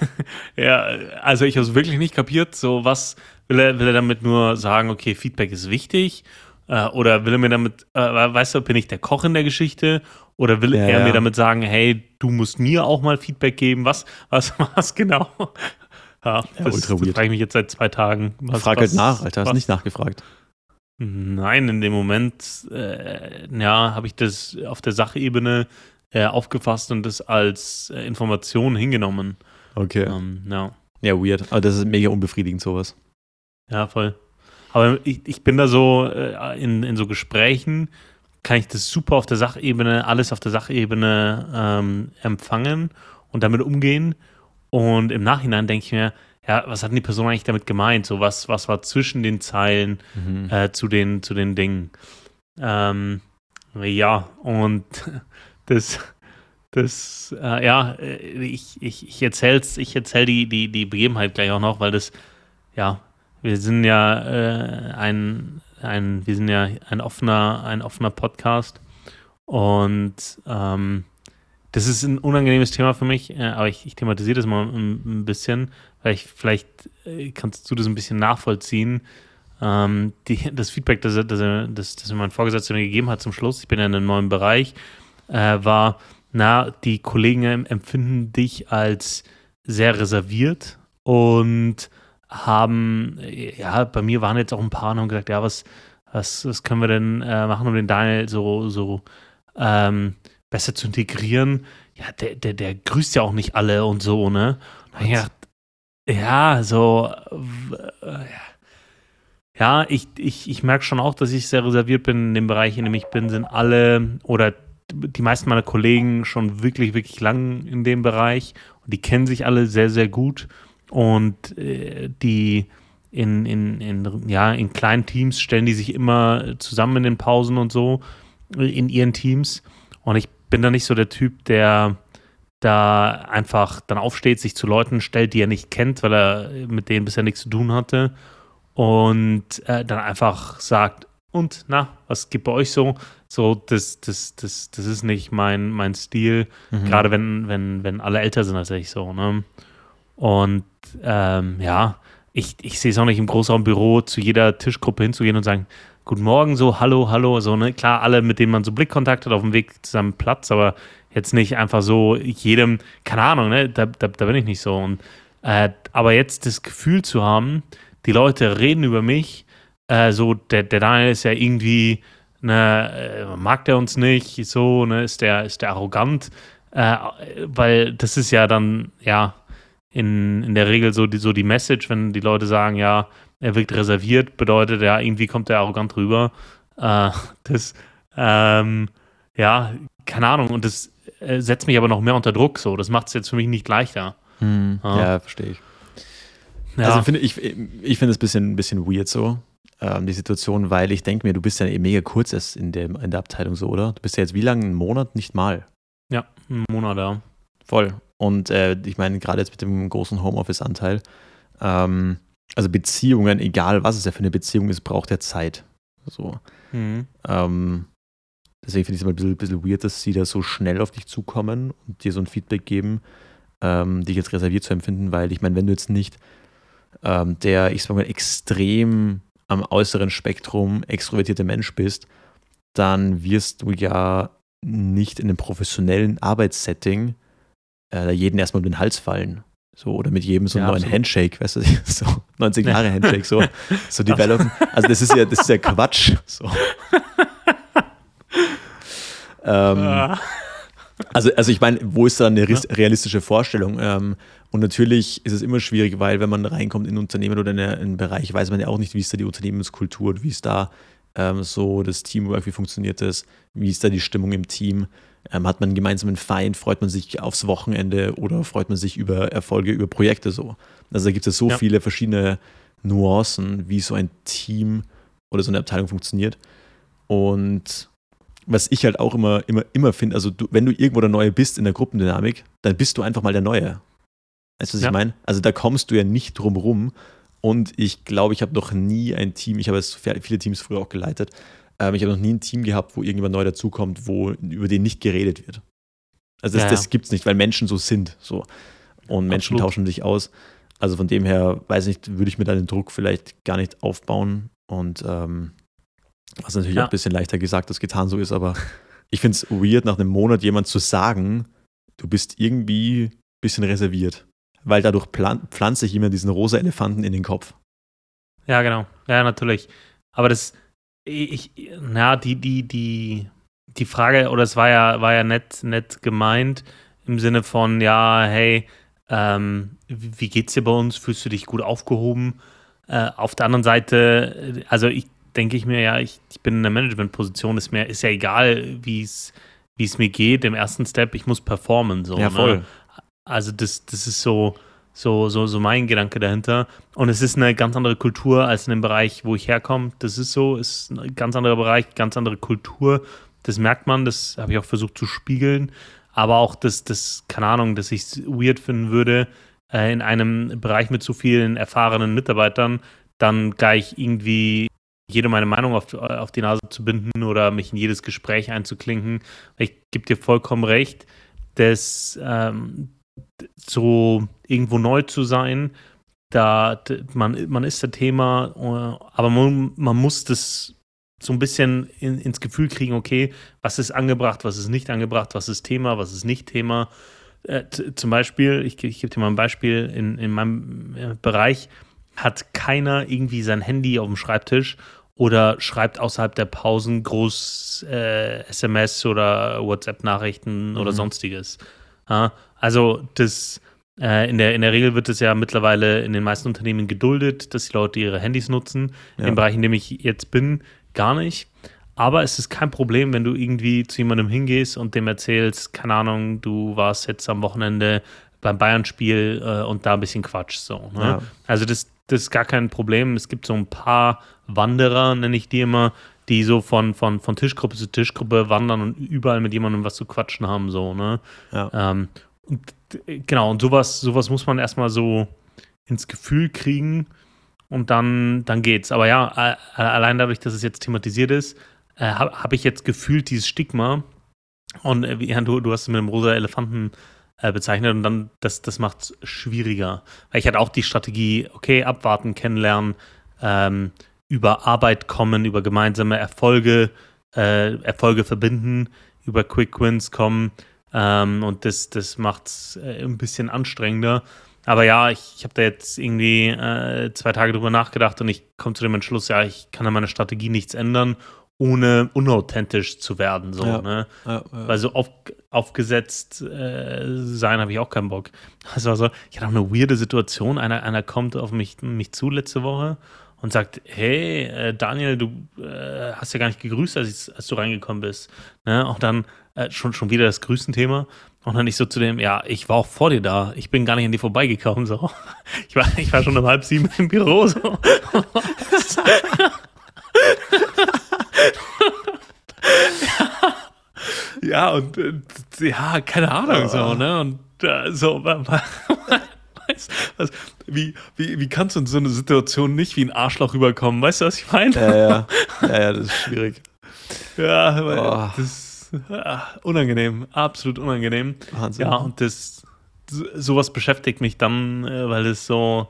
*laughs* ja, also ich habe es wirklich nicht kapiert, so was, Will er, will er damit nur sagen, okay, Feedback ist wichtig? Äh, oder will er mir damit, äh, weißt du, bin ich der Koch in der Geschichte? Oder will ja, er ja. mir damit sagen, hey, du musst mir auch mal Feedback geben? Was, was, *laughs* was genau? Ja, ja das, frage ich mich jetzt seit zwei Tagen. Was, Frag halt nach, Alter, hast nicht nachgefragt. Nein, in dem Moment, äh, ja, habe ich das auf der Sachebene äh, aufgefasst und das als äh, Information hingenommen. Okay. Ähm, ja. Ja, weird. Aber das ist mega unbefriedigend, sowas. Ja, voll. Aber ich, ich bin da so äh, in, in so Gesprächen, kann ich das super auf der Sachebene, alles auf der Sachebene ähm, empfangen und damit umgehen. Und im Nachhinein denke ich mir, ja, was hat die Person eigentlich damit gemeint? So, was, was war zwischen den Zeilen mhm. äh, zu, den, zu den Dingen? Ähm, ja, und *laughs* das, das, äh, ja, äh, ich, ich, ich erzähl's, ich erzähl die, die, die Begebenheit gleich auch noch, weil das, ja, wir sind ja äh, ein, ein, wir sind ja ein offener, ein offener Podcast und ähm, das ist ein unangenehmes Thema für mich, äh, aber ich, ich, thematisiere das mal ein, bisschen, weil ich vielleicht äh, kannst du das ein bisschen nachvollziehen. Ähm, die, das Feedback, das, das, das, das mein Vorgesetzter mir gegeben hat zum Schluss, ich bin ja in einem neuen Bereich, äh, war, na, die Kollegen empfinden dich als sehr reserviert und haben, ja, bei mir waren jetzt auch ein paar und haben gesagt, ja, was, was, was können wir denn äh, machen, um den Daniel so, so ähm, besser zu integrieren? Ja, der, der, der grüßt ja auch nicht alle und so, ne? Und ich ja, so, äh, ja, ich, ich, ich merke schon auch, dass ich sehr reserviert bin in dem Bereich, in dem ich bin, sind alle oder die meisten meiner Kollegen schon wirklich, wirklich lang in dem Bereich und die kennen sich alle sehr, sehr gut und äh, die in, in, in, ja, in kleinen Teams stellen die sich immer zusammen in den Pausen und so in ihren Teams und ich bin da nicht so der Typ, der da einfach dann aufsteht, sich zu Leuten stellt, die er nicht kennt, weil er mit denen bisher nichts zu tun hatte und äh, dann einfach sagt, und na, was gibt bei euch so? So, das, das, das, das ist nicht mein, mein Stil, mhm. gerade wenn, wenn, wenn alle älter sind als ich so, ne? Und ähm, ja, ich, ich sehe es auch nicht im Großraumbüro zu jeder Tischgruppe hinzugehen und sagen, Guten Morgen, so, hallo, hallo, so, ne? Klar, alle, mit denen man so Blickkontakt hat auf dem Weg zu seinem Platz, aber jetzt nicht einfach so jedem, keine Ahnung, ne? Da, da, da bin ich nicht so. Und, äh, aber jetzt das Gefühl zu haben, die Leute reden über mich, äh, so, der, der Daniel ist ja irgendwie ne, äh, mag der uns nicht, so, ne, ist der, ist der arrogant, äh, weil das ist ja dann, ja, in, in der Regel so die, so die Message, wenn die Leute sagen, ja, er wirkt reserviert, bedeutet ja, irgendwie kommt er arrogant rüber. Äh, das, ähm, ja, keine Ahnung, und das äh, setzt mich aber noch mehr unter Druck, so, das macht es jetzt für mich nicht leichter. Hm, ja. ja, verstehe ich. Ja. Also finde ich, ich finde es ein bisschen, ein bisschen weird so ähm, die Situation, weil ich denke mir, du bist ja mega kurz erst in, dem, in der Abteilung so, oder? Du bist ja jetzt wie lange? Einen Monat? Nicht mal. Ja, einen Monat, ja. Voll. Und äh, ich meine, gerade jetzt mit dem großen Homeoffice-Anteil, ähm, also Beziehungen, egal was es ja für eine Beziehung ist, braucht ja Zeit. So. Mhm. Ähm, deswegen finde ich es immer ein bisschen, bisschen, weird, dass sie da so schnell auf dich zukommen und dir so ein Feedback geben, ähm, dich jetzt reserviert zu empfinden, weil ich meine, wenn du jetzt nicht ähm, der, ich sag mal, extrem am äußeren Spektrum extrovertierter Mensch bist, dann wirst du ja nicht in einem professionellen Arbeitssetting äh, jeden erstmal um den Hals fallen. So, oder mit jedem so einen ja, neuen absolut. Handshake, weißt du, *laughs* so 90 Jahre Handshake, so, *laughs* so developen. Also das ist ja, das ist ja Quatsch. So. *laughs* ähm, ah. Also, also ich meine, wo ist da eine realistische Vorstellung? Ähm, und natürlich ist es immer schwierig, weil wenn man reinkommt in ein Unternehmen oder in einen Bereich, weiß man ja auch nicht, wie ist da die Unternehmenskultur, wie ist da ähm, so das Teamwork, wie funktioniert das, wie ist da die Stimmung im Team. Ähm, hat man einen gemeinsamen Feind, freut man sich aufs Wochenende oder freut man sich über Erfolge, über Projekte so. Also da gibt es so ja. viele verschiedene Nuancen, wie so ein Team oder so eine Abteilung funktioniert. Und was ich halt auch immer, immer, immer finde, also du, wenn du irgendwo der Neue bist in der Gruppendynamik, dann bist du einfach mal der Neue. Weißt du, was ja. ich meine? Also da kommst du ja nicht drum rum. Und ich glaube, ich habe noch nie ein Team, ich habe jetzt viele Teams früher auch geleitet, ähm, ich habe noch nie ein Team gehabt, wo irgendjemand neu dazukommt, wo über den nicht geredet wird. Also das, ja, ja. das gibt es nicht, weil Menschen so sind. So. Und Menschen Absolut. tauschen sich aus. Also von dem her, weiß nicht, würde ich mir da den Druck vielleicht gar nicht aufbauen. Und ähm, was natürlich ja. auch ein bisschen leichter gesagt als getan so ist, aber *laughs* ich finde es weird, nach einem Monat jemand zu sagen, du bist irgendwie ein bisschen reserviert. Weil dadurch pflanze ich immer diesen rosa Elefanten in den Kopf. Ja, genau. Ja, natürlich. Aber das, ich, na, die, die, die, die Frage, oder es war ja, war ja nett, nett gemeint, im Sinne von, ja, hey, ähm, wie geht's dir bei uns? Fühlst du dich gut aufgehoben? Äh, auf der anderen Seite, also ich denke ich mir ja, ich, ich bin in der Managementposition, ist mir ist ja egal, wie es mir geht im ersten Step, ich muss performen so. Ja, ne? voll. Ne? Also das, das ist so, so, so, so mein Gedanke dahinter. Und es ist eine ganz andere Kultur als in dem Bereich, wo ich herkomme. Das ist so, ist ein ganz anderer Bereich, ganz andere Kultur. Das merkt man, das habe ich auch versucht zu spiegeln. aber auch das, das keine Ahnung, dass ich es weird finden würde, äh, in einem Bereich mit so vielen erfahrenen Mitarbeitern dann gleich irgendwie jede meine Meinung auf, auf die Nase zu binden oder mich in jedes Gespräch einzuklinken. Ich gebe dir vollkommen recht, dass ähm, so irgendwo neu zu sein, da man, man ist das Thema, äh, aber man, man muss das so ein bisschen in, ins Gefühl kriegen, okay, was ist angebracht, was ist nicht angebracht, was ist Thema, was ist nicht Thema. Äh, zum Beispiel, ich, ich gebe dir mal ein Beispiel, in, in meinem äh, Bereich hat keiner irgendwie sein Handy auf dem Schreibtisch oder schreibt außerhalb der Pausen groß äh, SMS oder WhatsApp-Nachrichten mhm. oder sonstiges. Ja, also das äh, in, der, in der Regel wird es ja mittlerweile in den meisten Unternehmen geduldet, dass die Leute ihre Handys nutzen. Ja. Im Bereich, in dem ich jetzt bin, gar nicht. Aber es ist kein Problem, wenn du irgendwie zu jemandem hingehst und dem erzählst, keine Ahnung, du warst jetzt am Wochenende beim Bayern-Spiel äh, und da ein bisschen Quatsch. So, ne? ja. Also das, das ist gar kein Problem. Es gibt so ein paar Wanderer, nenne ich die immer, die so von, von, von Tischgruppe zu Tischgruppe wandern und überall mit jemandem was zu quatschen haben. So, ne? Ja. Ähm, und, genau, und sowas, sowas muss man erstmal so ins Gefühl kriegen und dann, dann geht's. Aber ja, allein dadurch, dass es jetzt thematisiert ist, äh, habe hab ich jetzt gefühlt dieses Stigma. Und äh, ja, du, du hast es mit dem rosa Elefanten äh, bezeichnet und dann, das, das macht es schwieriger. Weil ich hatte auch die Strategie, okay, abwarten, kennenlernen, ähm, über Arbeit kommen, über gemeinsame Erfolge, äh, Erfolge verbinden, über Quick Wins kommen. Ähm, und das, das macht es äh, ein bisschen anstrengender. Aber ja, ich, ich habe da jetzt irgendwie äh, zwei Tage drüber nachgedacht und ich komme zu dem Entschluss, ja, ich kann an meiner Strategie nichts ändern, ohne unauthentisch zu werden. So, ja, ne? Ja, ja. Weil so auf, aufgesetzt äh, sein habe ich auch keinen Bock. Also, also, ich hatte auch eine weirde Situation. Einer, einer kommt auf mich, mich zu letzte Woche und sagt, hey, äh, Daniel, du äh, hast ja gar nicht gegrüßt, als, ich, als du reingekommen bist. Ne? Und dann äh, schon, schon wieder das Grüßen-Thema. Und dann ich so zu dem, ja, ich war auch vor dir da. Ich bin gar nicht an dir vorbeigekommen. So. *laughs* Ich, war, ich war schon um halb sieben im Büro. So. *laughs* ja, und äh, ja, keine Ahnung, so, ne? Und äh, so, weißt, was, wie, wie, wie kannst du in so einer Situation nicht wie ein Arschloch rüberkommen? Weißt du, was ich meine? Ja, ja, ja, ja das ist schwierig. *laughs* Ja, oh. das unangenehm, absolut unangenehm. Wahnsinn. Ja, und das, sowas beschäftigt mich dann, äh, weil es so,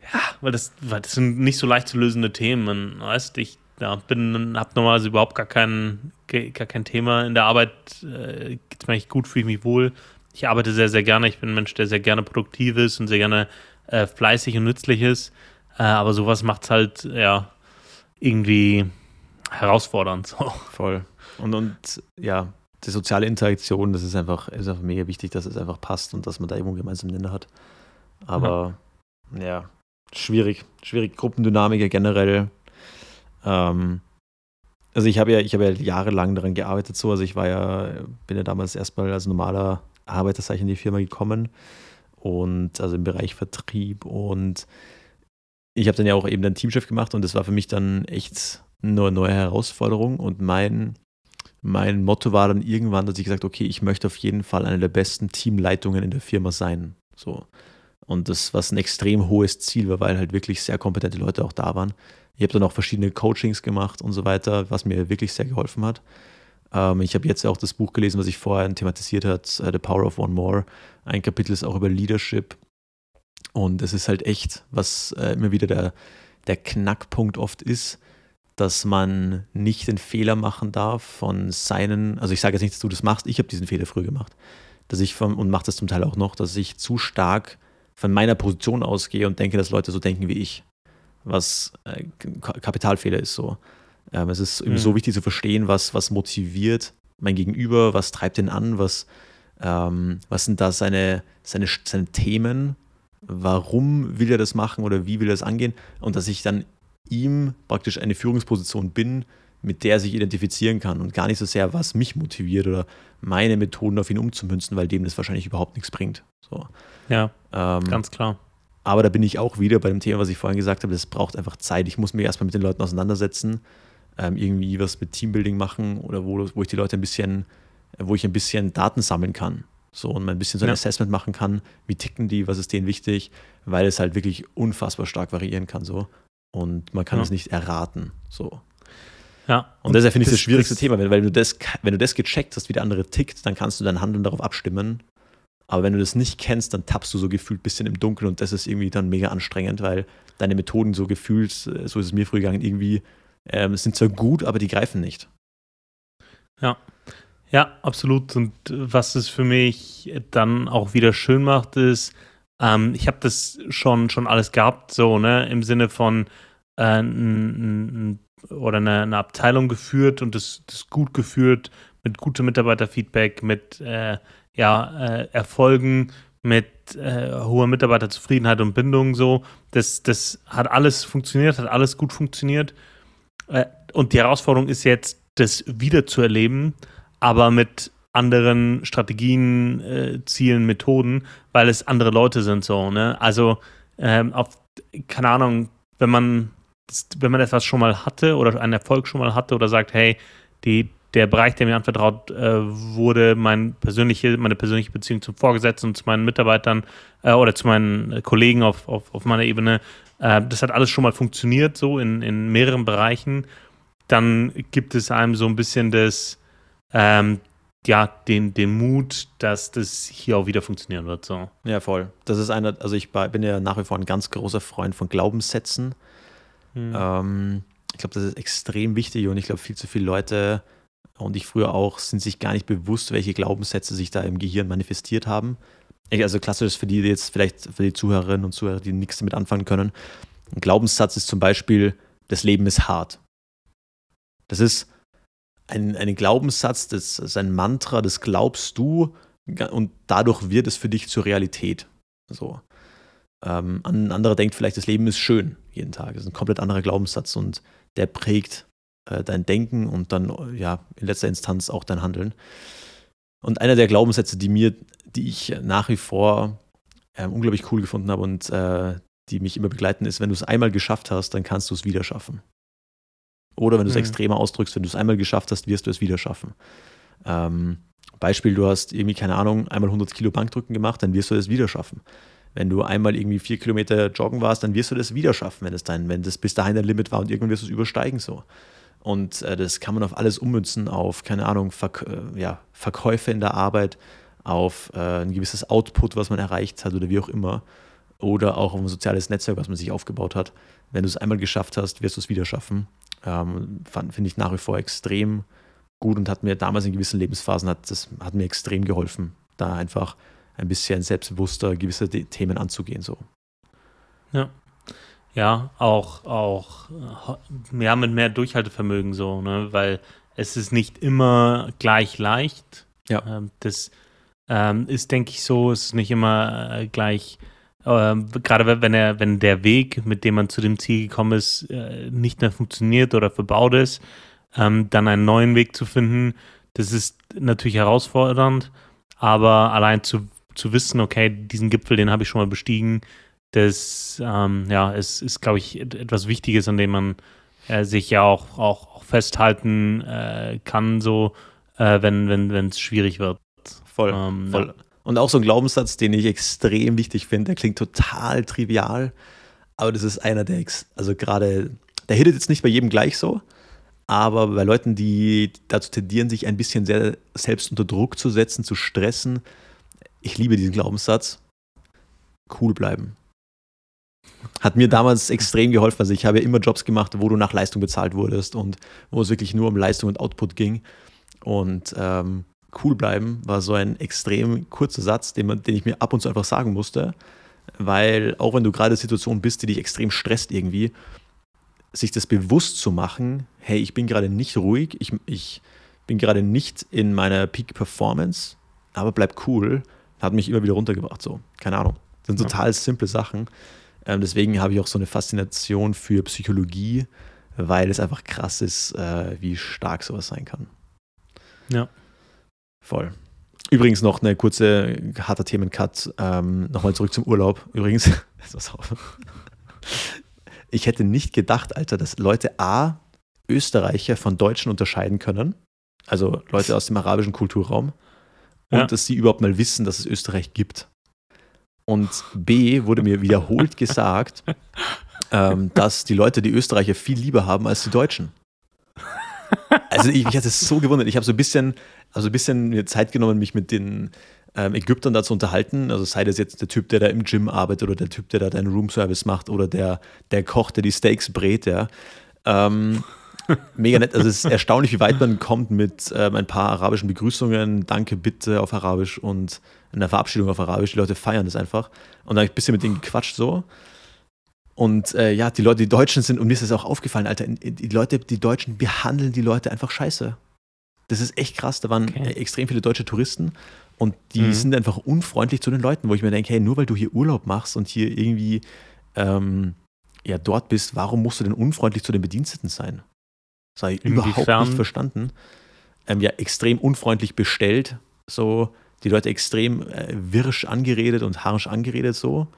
ja, weil das, weil das sind nicht so leicht zu lösende Themen. Weißt ich ja, bin, hab normalerweise überhaupt gar kein, gar kein Thema in der Arbeit. Äh, geht's mir eigentlich gut, fühle ich mich wohl. Ich arbeite sehr, sehr gerne. Ich bin ein Mensch, der sehr gerne produktiv ist und sehr gerne äh, fleißig und nützlich ist. Äh, aber sowas macht es halt, ja, irgendwie herausfordernd. So. Voll. Und, und ja, die soziale Interaktion, das ist einfach, ist einfach mega wichtig, dass es einfach passt und dass man da irgendwo gemeinsam Nenner hat. Aber ja, ja schwierig. Schwierig. Gruppendynamik generell. Ähm, also ich habe ja, ich habe ja jahrelang daran gearbeitet so. Also ich war ja, bin ja damals erstmal als normaler Arbeiter in die Firma gekommen und also im Bereich Vertrieb und ich habe dann ja auch eben den Teamchef gemacht und das war für mich dann echt eine neue Herausforderung und mein mein Motto war dann irgendwann, dass ich gesagt okay, ich möchte auf jeden Fall eine der besten Teamleitungen in der Firma sein. So. Und das, was ein extrem hohes Ziel war, weil halt wirklich sehr kompetente Leute auch da waren. Ich habe dann auch verschiedene Coachings gemacht und so weiter, was mir wirklich sehr geholfen hat. Ähm, ich habe jetzt auch das Buch gelesen, was ich vorher thematisiert hat, uh, The Power of One More. Ein Kapitel ist auch über Leadership. Und es ist halt echt, was äh, immer wieder der, der Knackpunkt oft ist, dass man nicht den Fehler machen darf von seinen, also ich sage jetzt nicht, dass du das machst, ich habe diesen Fehler früh gemacht, dass ich von, und mache das zum Teil auch noch, dass ich zu stark von meiner Position ausgehe und denke, dass Leute so denken wie ich, was äh, Kapitalfehler ist so. Ähm, es ist mhm. so wichtig zu verstehen, was, was motiviert mein Gegenüber, was treibt ihn an, was, ähm, was sind da seine, seine, seine Themen, warum will er das machen oder wie will er das angehen und dass ich dann ihm praktisch eine Führungsposition bin, mit der er sich identifizieren kann und gar nicht so sehr, was mich motiviert oder meine Methoden auf ihn umzumünzen, weil dem das wahrscheinlich überhaupt nichts bringt. So. Ja, ähm, ganz klar. Aber da bin ich auch wieder bei dem Thema, was ich vorhin gesagt habe, das braucht einfach Zeit. Ich muss mich erstmal mit den Leuten auseinandersetzen, ähm, irgendwie was mit Teambuilding machen oder wo, wo ich die Leute ein bisschen wo ich ein bisschen Daten sammeln kann. So und ein bisschen so ein ja. Assessment machen kann, wie ticken die, was ist denen wichtig, weil es halt wirklich unfassbar stark variieren kann so. Und man kann ja. es nicht erraten. So. Ja. Und, und deshalb finde ich das, das schwierigste das Thema, weil, weil du das, wenn du das gecheckt hast, wie der andere tickt, dann kannst du dein Handeln darauf abstimmen. Aber wenn du das nicht kennst, dann tappst du so gefühlt ein bisschen im Dunkeln und das ist irgendwie dann mega anstrengend, weil deine Methoden so gefühlt, so ist es mir früher gegangen, irgendwie ähm, sind zwar gut, aber die greifen nicht. Ja. Ja, absolut. Und was es für mich dann auch wieder schön macht, ist, ähm, ich habe das schon, schon alles gehabt, so, ne, im Sinne von äh, n, n, oder eine, eine, Abteilung geführt und das, das gut geführt mit gutem Mitarbeiterfeedback, mit äh, ja, äh, Erfolgen, mit äh, hoher Mitarbeiterzufriedenheit und Bindung so. Das, das hat alles funktioniert, hat alles gut funktioniert. Äh, und die Herausforderung ist jetzt, das wieder zu erleben, aber mit anderen Strategien, äh, Zielen, Methoden, weil es andere Leute sind so. Ne? Also ähm, auf, keine Ahnung, wenn man wenn man etwas schon mal hatte oder einen Erfolg schon mal hatte oder sagt, hey, die, der Bereich, der mir anvertraut äh, wurde, mein persönliche, meine persönliche Beziehung zum Vorgesetzten und zu meinen Mitarbeitern äh, oder zu meinen Kollegen auf, auf, auf meiner Ebene, äh, das hat alles schon mal funktioniert, so in, in mehreren Bereichen, dann gibt es einem so ein bisschen das, ähm, ja, den, den Mut, dass das hier auch wieder funktionieren wird. So. Ja, voll. Das ist einer, also ich bin ja nach wie vor ein ganz großer Freund von Glaubenssätzen. Hm. Ähm, ich glaube, das ist extrem wichtig und ich glaube, viel zu viele Leute und ich früher auch sind sich gar nicht bewusst, welche Glaubenssätze sich da im Gehirn manifestiert haben. Also klassisch für die jetzt vielleicht für die Zuhörerinnen und Zuhörer, die nichts damit anfangen können. Ein Glaubenssatz ist zum Beispiel, das Leben ist hart. Das ist ein, ein Glaubenssatz, das ist ein Mantra, das glaubst du und dadurch wird es für dich zur Realität. So. Ähm, ein anderer denkt vielleicht, das Leben ist schön jeden Tag. Das ist ein komplett anderer Glaubenssatz und der prägt äh, dein Denken und dann ja in letzter Instanz auch dein Handeln. Und einer der Glaubenssätze, die mir, die ich nach wie vor äh, unglaublich cool gefunden habe und äh, die mich immer begleiten, ist, wenn du es einmal geschafft hast, dann kannst du es wieder schaffen. Oder wenn du es mhm. extremer ausdrückst, wenn du es einmal geschafft hast, wirst du es wieder schaffen. Ähm, Beispiel, du hast irgendwie, keine Ahnung, einmal 100 Kilo Bankdrücken gemacht, dann wirst du es wieder schaffen. Wenn du einmal irgendwie vier Kilometer joggen warst, dann wirst du das wieder schaffen, wenn es dein, wenn das bis dahin dein Limit war und irgendwann wirst du es übersteigen so. Und äh, das kann man auf alles ummünzen, auf, keine Ahnung, Verk äh, ja, Verkäufe in der Arbeit, auf äh, ein gewisses Output, was man erreicht hat oder wie auch immer. Oder auch auf ein soziales Netzwerk, was man sich aufgebaut hat. Wenn du es einmal geschafft hast, wirst du es wieder schaffen. Ähm, Finde ich nach wie vor extrem gut und hat mir damals in gewissen Lebensphasen, hat, das hat mir extrem geholfen, da einfach ein bisschen selbstbewusster gewisse Themen anzugehen. So. Ja. Ja, auch, auch ja, mit mehr Durchhaltevermögen so, ne? Weil es ist nicht immer gleich leicht. Ja. Ähm, das ähm, ist, denke ich, so, es ist nicht immer äh, gleich ähm, gerade wenn er, wenn der Weg, mit dem man zu dem Ziel gekommen ist, äh, nicht mehr funktioniert oder verbaut ist, ähm, dann einen neuen Weg zu finden, das ist natürlich herausfordernd, aber allein zu, zu wissen, okay, diesen Gipfel, den habe ich schon mal bestiegen, das ähm, ja, ist, ist glaube ich, etwas Wichtiges, an dem man äh, sich ja auch, auch, auch festhalten äh, kann, so äh, wenn es wenn, schwierig wird. Voll, ähm, voll. Ja. Und auch so ein Glaubenssatz, den ich extrem wichtig finde, der klingt total trivial, aber das ist einer, der, also gerade, der hittet jetzt nicht bei jedem gleich so, aber bei Leuten, die dazu tendieren, sich ein bisschen sehr selbst unter Druck zu setzen, zu stressen, ich liebe diesen Glaubenssatz, cool bleiben. Hat mir damals extrem geholfen. Also ich habe ja immer Jobs gemacht, wo du nach Leistung bezahlt wurdest und wo es wirklich nur um Leistung und Output ging. Und ähm, cool bleiben war so ein extrem kurzer Satz, den, man, den ich mir ab und zu einfach sagen musste, weil auch wenn du gerade in Situation bist, die dich extrem stresst irgendwie, sich das bewusst zu machen, hey, ich bin gerade nicht ruhig, ich, ich bin gerade nicht in meiner Peak Performance, aber bleib cool, hat mich immer wieder runtergebracht. So, keine Ahnung. Das sind total ja. simple Sachen. Ähm, deswegen habe ich auch so eine Faszination für Psychologie, weil es einfach krass ist, äh, wie stark sowas sein kann. Ja. Voll. Übrigens noch eine kurze harter Themencut. Ähm, Nochmal zurück zum Urlaub. Übrigens, *laughs* ich hätte nicht gedacht, Alter, dass Leute A, Österreicher von Deutschen unterscheiden können. Also Leute aus dem arabischen Kulturraum. Und Ja. dass sie überhaupt mal wissen, dass es Österreich gibt. Und B wurde mir wiederholt gesagt, *laughs* ähm, dass die Leute die Österreicher viel lieber haben als die Deutschen. Also ich, mich hat es so gewundert. Ich habe so ein bisschen, also ein bisschen mir Zeit genommen, mich mit den ähm, Ägyptern da zu unterhalten. Also sei das jetzt der Typ, der da im Gym arbeitet oder der Typ, der da deinen Roomservice macht oder der, der Koch, der die Steaks brät, ja. Ähm, mega nett. Also es ist erstaunlich, wie weit man kommt mit ähm, ein paar arabischen Begrüßungen, Danke, bitte auf Arabisch und einer Verabschiedung auf Arabisch. Die Leute feiern das einfach. Und dann habe ich ein bisschen mit denen gequatscht so. Und äh, ja, die Leute, die Deutschen sind, und mir ist das auch aufgefallen, Alter, die Leute, die Deutschen behandeln die Leute einfach scheiße. Das ist echt krass. Da waren Okay. äh, extrem viele deutsche Touristen und die Mhm. sind einfach unfreundlich zu den Leuten, wo ich mir denke, hey, nur weil du hier Urlaub machst und hier irgendwie ähm, ja, dort bist, warum musst du denn unfreundlich zu den Bediensteten sein? Das habe ich überhaupt nicht verstanden. Ähm, ja, extrem unfreundlich bestellt, so die Leute extrem äh, wirsch angeredet und harsch angeredet, so.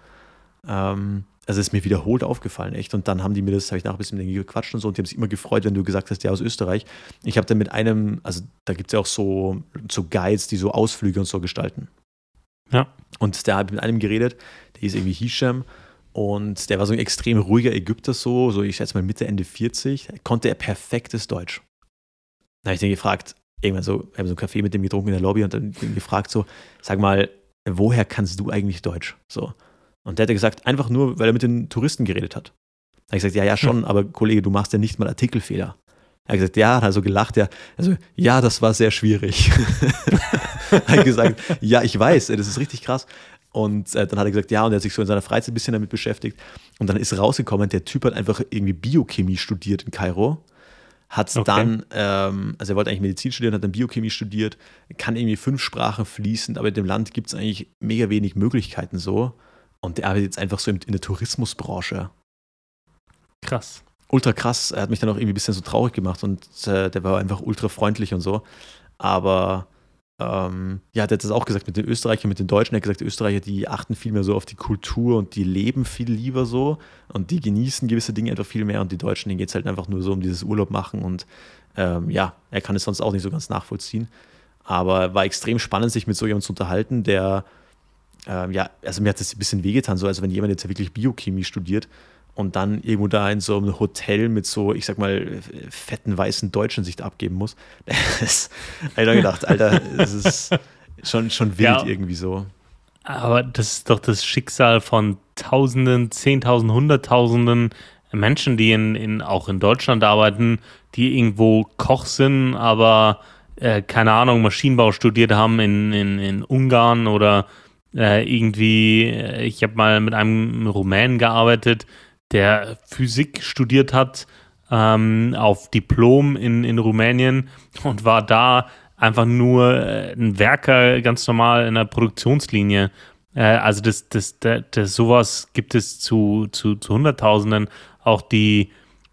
Ähm, also ist mir wiederholt aufgefallen, echt. Und dann haben die mir das, habe ich nachher ein bisschen mit denen gequatscht und so, und die haben sich immer gefreut, wenn du gesagt hast, der aus Österreich. Ich habe dann mit einem, also da gibt es ja auch so, so Guides, die so Ausflüge und so gestalten. Ja. Und da habe ich mit einem geredet, der hieß irgendwie Hisham. Und der war so ein extrem ruhiger Ägypter, so, so ich schätze mal Mitte, Ende 40, konnte er perfektes Deutsch. Da habe ich den gefragt, irgendwann so, wir haben so einen Kaffee mit dem getrunken in der Lobby und dann gefragt, so, sag mal, woher kannst du eigentlich Deutsch? So. Und der hat gesagt, einfach nur, weil er mit den Touristen geredet hat. Da habe ich gesagt, ja, ja, schon, aber Kollege, du machst ja nicht mal Artikelfehler. Er hat gesagt, ja, hat also gelacht, ja, also, ja, das war sehr schwierig. *laughs* er hat gesagt, ja, ich weiß, das ist richtig krass. Und äh, dann hat er gesagt, ja, und er hat sich so in seiner Freizeit ein bisschen damit beschäftigt. Und dann ist rausgekommen, der Typ hat einfach irgendwie Biochemie studiert in Kairo. Hat Okay. dann, ähm, also er wollte eigentlich Medizin studieren, hat dann Biochemie studiert, kann irgendwie fünf Sprachen fließend, aber in dem Land gibt es eigentlich mega wenig Möglichkeiten so. Und der arbeitet jetzt einfach so in, der Tourismusbranche. Krass. Ultra krass, er hat mich dann auch irgendwie ein bisschen so traurig gemacht und äh, der war einfach ultra freundlich und so. Aber ähm, ja, der hat das auch gesagt mit den Österreichern, mit den Deutschen. Er hat gesagt, die Österreicher, die achten viel mehr so auf die Kultur und die leben viel lieber so und die genießen gewisse Dinge einfach viel mehr und die Deutschen, denen geht es halt einfach nur so um dieses Urlaub machen und ähm, ja, er kann es sonst auch nicht so ganz nachvollziehen. Aber war extrem spannend, sich mit so jemandem zu unterhalten, der, ähm, ja, also mir hat das ein bisschen wehgetan, so, also wenn jemand jetzt wirklich Biochemie studiert und dann irgendwo da in so einem Hotel mit so, ich sag mal, fetten weißen Deutschen sich abgeben muss. *laughs* Das hab ich dann gedacht, Alter, das ist schon, schon wild Ja. irgendwie so. Aber das ist doch das Schicksal von Tausenden, Zehntausenden, Hunderttausenden Menschen, die in, in, auch in Deutschland arbeiten, die irgendwo Koch sind, aber äh, keine Ahnung, Maschinenbau studiert haben in, in, in Ungarn oder äh, irgendwie, äh, ich habe mal mit einem Rumänen gearbeitet, der Physik studiert hat ähm, auf Diplom in, in Rumänien und war da einfach nur äh, ein Werker ganz normal in der Produktionslinie. Äh, also das, das, das, das, sowas gibt es zu, zu, zu Hunderttausenden. Auch die,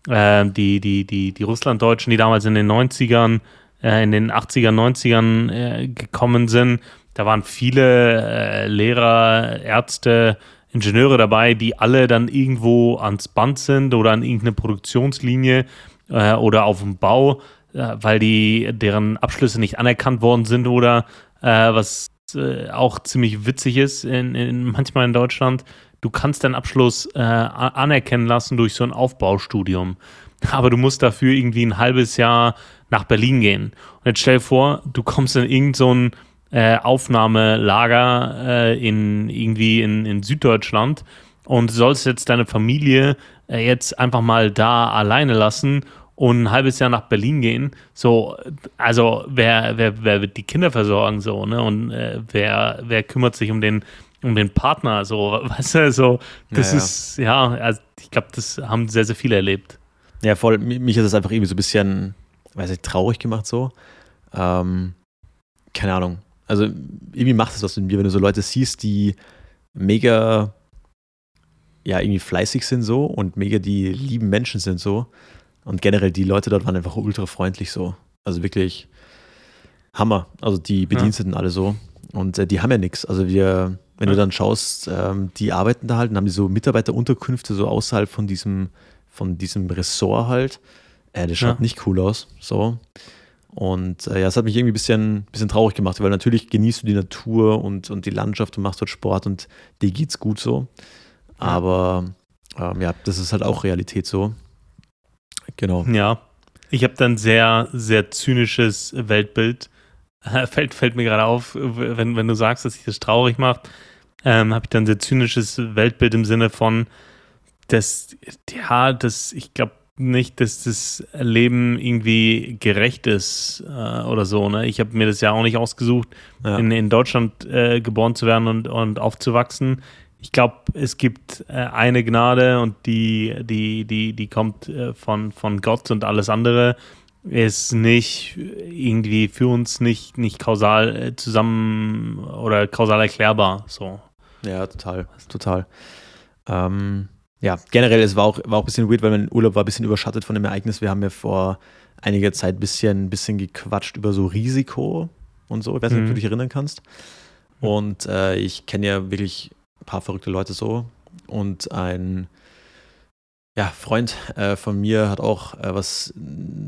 äh, die, die, die, die Russlanddeutschen, die damals in den 90ern, äh, in den 80er, 90ern äh, gekommen sind, da waren viele äh, Lehrer, Ärzte, Ingenieure dabei, die alle dann irgendwo ans Band sind oder an irgendeine Produktionslinie äh, oder auf dem Bau, äh, weil die deren Abschlüsse nicht anerkannt worden sind oder äh, was äh, auch ziemlich witzig ist in, in, manchmal in Deutschland. Du kannst deinen Abschluss äh, anerkennen lassen durch so ein Aufbaustudium. *laughs* Aber du musst dafür irgendwie ein halbes Jahr nach Berlin gehen. Und jetzt stell dir vor, du kommst in irgendein so äh, Aufnahmelager äh, in irgendwie in, in Süddeutschland und sollst jetzt deine Familie äh, jetzt einfach mal da alleine lassen und ein halbes Jahr nach Berlin gehen. So, also wer, wer, wer wird die Kinder versorgen so, ne? Und äh, wer, wer kümmert sich um den, um den Partner, so, *laughs* weißt du, so, das Ja, ist, ja, also ich glaube, das haben sehr, sehr viele erlebt. Ja, voll. Mi- Mich hat das einfach irgendwie so ein bisschen, weiß ich, traurig gemacht so. Ähm, keine Ahnung. Also irgendwie macht es was mit mir, wenn du so Leute siehst, die mega, ja, irgendwie fleißig sind so und mega die lieben Menschen sind so. Und generell die Leute dort waren einfach ultra freundlich so. Also wirklich Hammer. Also die Bediensteten alle so. Und äh, die haben ja nichts. Also wir, wenn du Ja. dann schaust, ähm, die arbeiten da halt und haben die so Mitarbeiterunterkünfte so außerhalb von diesem, von diesem Ressort halt. Äh, das schaut Ja. nicht cool aus. So. Und äh, ja, es hat mich irgendwie ein bisschen, bisschen traurig gemacht, weil natürlich genießt du die Natur und, und die Landschaft und machst dort Sport und dir geht's gut so. Aber ähm, ja, das ist halt auch Realität so. Genau. Ja, ich habe dann sehr, sehr zynisches Weltbild. *laughs* fällt, fällt mir gerade auf, wenn, wenn du sagst, dass sich das traurig macht, ähm, habe ich dann sehr zynisches Weltbild im Sinne von, dass, ja, dass ich glaube nicht, dass das Leben irgendwie gerecht ist äh, oder so. Ne? Ich habe mir das ja auch nicht ausgesucht, ja. in, in Deutschland äh, geboren zu werden und, und aufzuwachsen ich glaube, es gibt äh, eine Gnade und die, die, die, die kommt äh, von, von Gott und alles andere ist nicht irgendwie für uns nicht, nicht kausal äh, zusammen oder kausal erklärbar. So. Ja, total, total. Ähm, ja, generell, es war auch, war auch ein bisschen weird, weil mein Urlaub war ein bisschen überschattet von dem Ereignis. Wir haben ja vor einiger Zeit ein bisschen, bisschen gequatscht über so Risiko und so. Ich weiß nicht, mhm. ob du mhm. dich erinnern kannst. Und äh, ich kenne ja wirklich ein paar verrückte Leute so. Und ein ja, Freund äh, von mir hat auch äh, was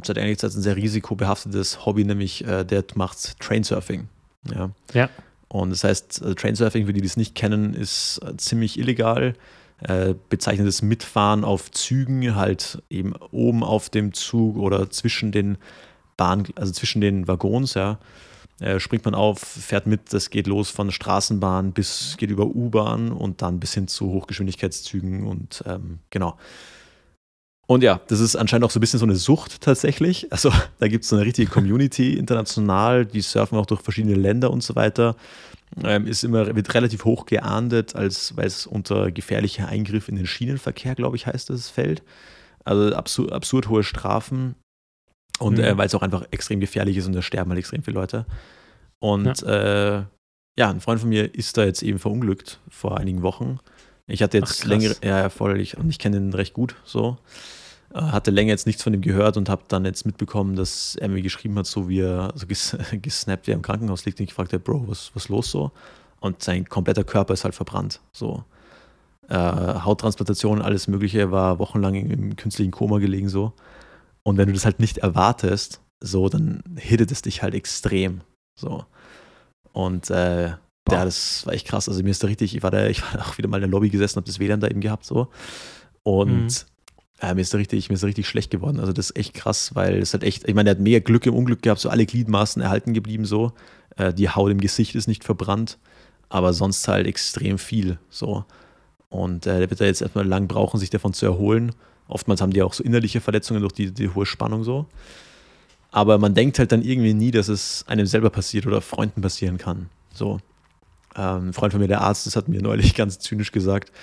seit einiger Zeit ein sehr risikobehaftetes Hobby, nämlich äh, der macht Trainsurfing. Ja. ja. Und das heißt, also Trainsurfing, für die, die es nicht kennen, ist äh, ziemlich illegal. Äh, bezeichnet das Mitfahren auf Zügen, halt eben oben auf dem Zug oder zwischen den Bahn, also zwischen den Waggons, ja äh, springt man auf, fährt mit, das geht los von Straßenbahn bis geht über U-Bahn und dann bis hin zu Hochgeschwindigkeitszügen und ähm, genau. Und ja, das ist anscheinend auch so ein bisschen so eine Sucht tatsächlich. Also *laughs* da gibt es so eine richtige Community international, die surfen auch durch verschiedene Länder und so weiter. Ähm, ist immer, wird relativ hoch geahndet, als weil es unter gefährlicher Eingriff in den Schienenverkehr, glaube ich, heißt das Feld. Also absur absurd hohe Strafen. Und mhm. äh, weil es auch einfach extrem gefährlich ist und da sterben halt extrem viele Leute. Und ja. Äh, ja, ein Freund von mir ist da jetzt eben verunglückt vor einigen Wochen. Ich hatte jetzt längere, ja, voll, ich, und ich kenne ihn recht gut so. Hatte länger jetzt nichts von ihm gehört und habe dann jetzt mitbekommen, dass er mir geschrieben hat, so wie er also ges *laughs* gesnappt, wie er im Krankenhaus liegt. Und ich gefragt habe, Bro, was ist los so? Und sein kompletter Körper ist halt verbrannt. So. Äh, Hauttransplantation, alles Mögliche, war wochenlang im künstlichen Koma gelegen so. Und wenn du das halt nicht erwartest, so, dann hittet es dich halt extrem. So. Und äh, ja, das war echt krass. Also mir ist da richtig, ich war da, *laughs* ich war auch wieder mal in der Lobby gesessen, habe das WLAN da eben gehabt, so. Und mhm. Äh, mir ist da richtig, mir ist da richtig schlecht geworden. Also das ist echt krass, weil es halt echt, ich meine, er hat mega Glück im Unglück gehabt, so alle Gliedmaßen erhalten geblieben, so. Äh, die Haut im Gesicht ist nicht verbrannt, aber sonst halt extrem viel, so. Und äh, der wird da jetzt erstmal lang brauchen, sich davon zu erholen. Oftmals haben die auch so innerliche Verletzungen durch die, die hohe Spannung so. Aber man denkt halt dann irgendwie nie, dass es einem selber passiert oder Freunden passieren kann. So. Ähm, ein Freund von mir, der Arzt, das hat mir neulich *laughs* ganz zynisch gesagt: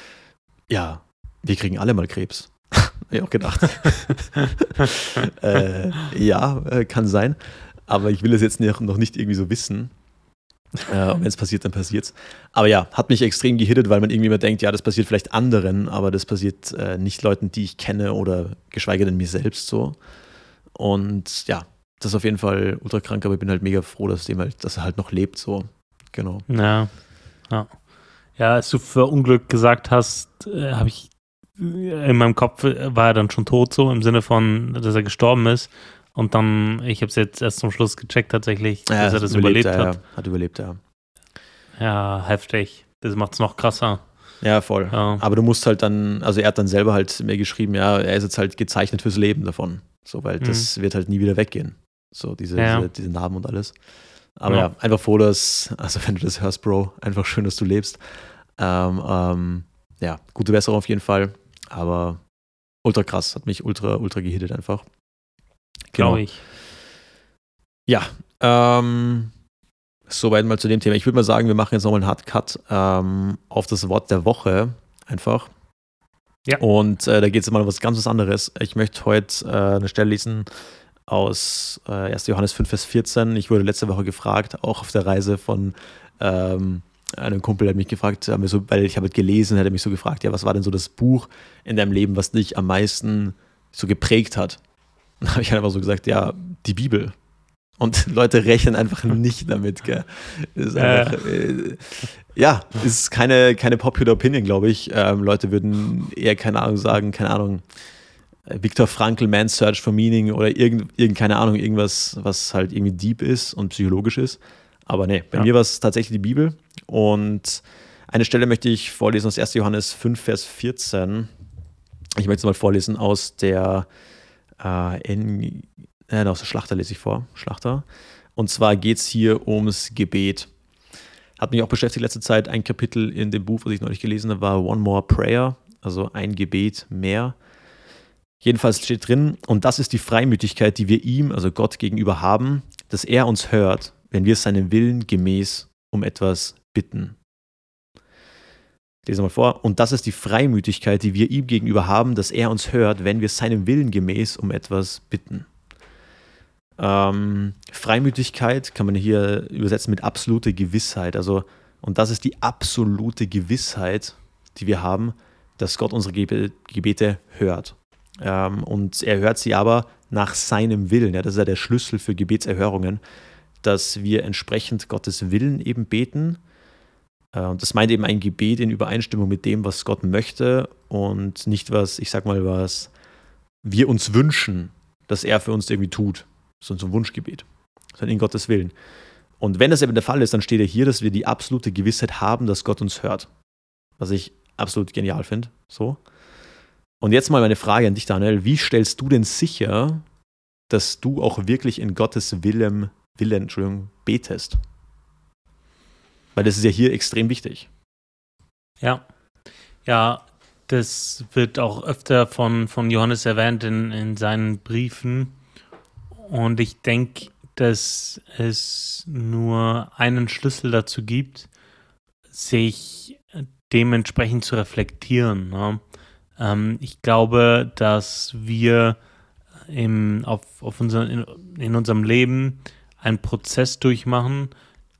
Ja, wir kriegen alle mal Krebs. Habe ich auch gedacht. *laughs* äh, ja, äh, kann sein. Aber ich will es jetzt noch nicht irgendwie so wissen. Äh, Wenn es passiert, dann passiert es. Aber ja, hat mich extrem gehittet, weil man irgendwie immer denkt, ja, das passiert vielleicht anderen, aber das passiert äh, nicht Leuten, die ich kenne oder geschweige denn mir selbst so. Und ja, das ist auf jeden Fall ultra krank, aber ich bin halt mega froh, dass, dem halt, dass er halt noch lebt, so. Genau. Ja. Ja, ja als du für Unglück gesagt hast, äh, habe ich in meinem Kopf äh, war er dann schon tot, so im Sinne von, dass er gestorben ist. Und dann, ich habe es jetzt erst zum Schluss gecheckt tatsächlich, ja, dass er das überlebt, überlebt hat. Ja, hat überlebt, ja. Ja, heftig. Das macht es noch krasser. Ja, voll. Ja. Aber du musst halt dann, also er hat dann selber halt mir geschrieben, ja, er ist jetzt halt gezeichnet fürs Leben davon. So, weil mhm. das wird halt nie wieder weggehen. So, diese, ja. diese, diese, Narben und alles. Aber ja. ja. einfach froh, dass, also wenn du das hörst, Bro, einfach schön, dass du lebst. Ähm, ähm, ja, gute Besserung auf jeden Fall. Aber ultra krass, hat mich ultra, ultra gehittet einfach. Genau. Glaube ich. Ja, ähm, soweit mal zu dem Thema. Ich würde mal sagen, wir machen jetzt nochmal einen Hardcut ähm, auf das Wort der Woche einfach. Ja. Und äh, da geht es mal um was ganz was anderes. Ich möchte heute äh, eine Stelle lesen aus äh, 1. Johannes 5, Vers 14. Ich wurde letzte Woche gefragt, auch auf der Reise von ähm, einem Kumpel, hat mich gefragt, so, weil ich habe gelesen, hat er mich so gefragt, ja, was war denn so das Buch in deinem Leben, was dich am meisten so geprägt hat? Dann habe ich einfach so gesagt, ja, die Bibel. Und *laughs* Leute rechnen einfach nicht damit. Gell? Ist einfach, äh, ja, ist keine, keine popular Opinion, glaube ich. Ähm, Leute würden eher, keine Ahnung, sagen, keine Ahnung, Viktor Frankl, Man's Search for Meaning oder irgend, irgend, keine Ahnung, irgendwas, was halt irgendwie deep ist und psychologisch ist. Aber nee, bei ja. mir war es tatsächlich die Bibel. Und eine Stelle möchte ich vorlesen aus 1. Johannes 5, Vers 14. Ich möchte es mal vorlesen aus der, äh, in, äh, aus der Schlachter lese ich vor. Schlachter. Und zwar geht es hier ums Gebet. Hat mich auch beschäftigt letzte Zeit. Ein Kapitel in dem Buch, was ich neulich gelesen habe, war One More Prayer, also ein Gebet mehr. Jedenfalls steht drin, und das ist die Freimütigkeit, die wir ihm, also Gott gegenüber haben, dass er uns hört, wenn wir seinem Willen gemäß um etwas bitten. Ich lese mal vor. Und das ist die Freimütigkeit, die wir ihm gegenüber haben, dass er uns hört, wenn wir seinem Willen gemäß um etwas bitten. Ähm, Freimütigkeit kann man hier übersetzen mit absolute Gewissheit. Also, und das ist die absolute Gewissheit, die wir haben, dass Gott unsere Gebete hört. Ähm, und er hört sie aber nach seinem Willen. Ja, das ist ja der Schlüssel für Gebetserhörungen, dass wir entsprechend Gottes Willen eben beten. Äh, und das meint eben ein Gebet in Übereinstimmung mit dem, was Gott möchte und nicht was, ich sag mal, was wir uns wünschen, dass er für uns irgendwie tut. So ein Wunschgebet, sondern in Gottes Willen. Und wenn das eben der Fall ist, dann steht ja hier, dass wir die absolute Gewissheit haben, dass Gott uns hört. Was ich absolut genial finde. So. Und jetzt mal meine Frage an dich, Daniel. Wie stellst du denn sicher, dass du auch wirklich in Gottes Willen, Willen Entschuldigung, betest? Weil das ist ja hier extrem wichtig. Ja. Ja, das wird auch öfter von, von Johannes erwähnt in, in seinen Briefen. Und ich denke, dass es nur einen Schlüssel dazu gibt, sich dementsprechend zu reflektieren. Ne? Ähm, ich glaube, dass wir im, auf, auf unser, in, in unserem Leben einen Prozess durchmachen,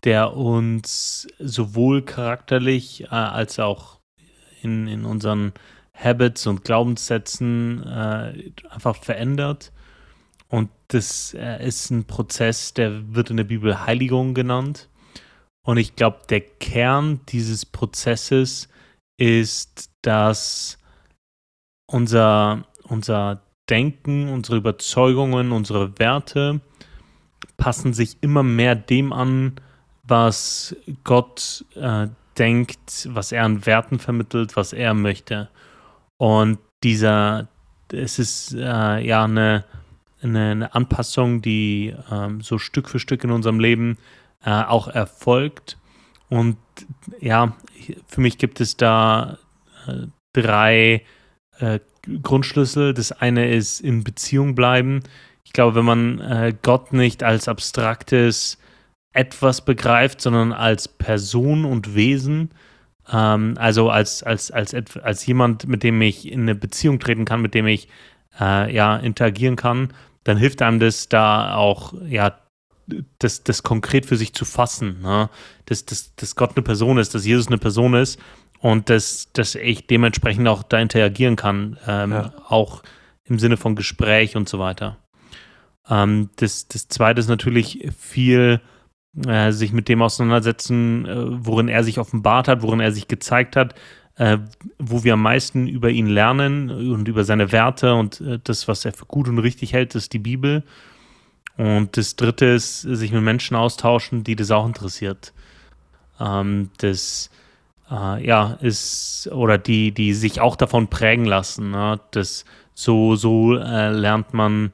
der uns sowohl charakterlich äh, als auch in, in unseren Habits und Glaubenssätzen äh, einfach verändert. Und das äh, ist ein Prozess, der wird in der Bibel Heiligung genannt. Und ich glaube, der Kern dieses Prozesses ist, dass unser, unser Denken, unsere Überzeugungen, unsere Werte passen sich immer mehr dem an, was Gott äh, denkt, was er an Werten vermittelt, was er möchte. Und dieser, es ist äh, ja eine, eine, eine, Anpassung, die ähm, so Stück für Stück in unserem Leben äh, auch erfolgt. Und ja, für mich gibt es da äh, drei äh, Grundschlüssel. Das eine ist in Beziehung bleiben. Ich glaube, wenn man äh, Gott nicht als abstraktes etwas begreift, sondern als Person und Wesen, ähm, also als, als, als, als jemand, mit dem ich in eine Beziehung treten kann, mit dem ich äh, ja interagieren kann, dann hilft einem das da auch ja das, das konkret für sich zu fassen, ne? dass, dass, dass Gott eine Person ist, dass Jesus eine Person ist und dass, dass ich dementsprechend auch da interagieren kann, ähm, ja. auch im Sinne von Gespräch und so weiter. Ähm, das, das zweite ist natürlich viel äh, sich mit dem auseinandersetzen, äh, worin er sich offenbart hat, worin er sich gezeigt hat, äh, wo wir am meisten über ihn lernen und über seine Werte und äh, das, was er für gut und richtig hält, ist die Bibel. Und das dritte ist, sich mit Menschen austauschen, die das auch interessiert. Ähm, das äh, ja, ist, oder die, die sich auch davon prägen lassen. Ne? Das, so, so lernt man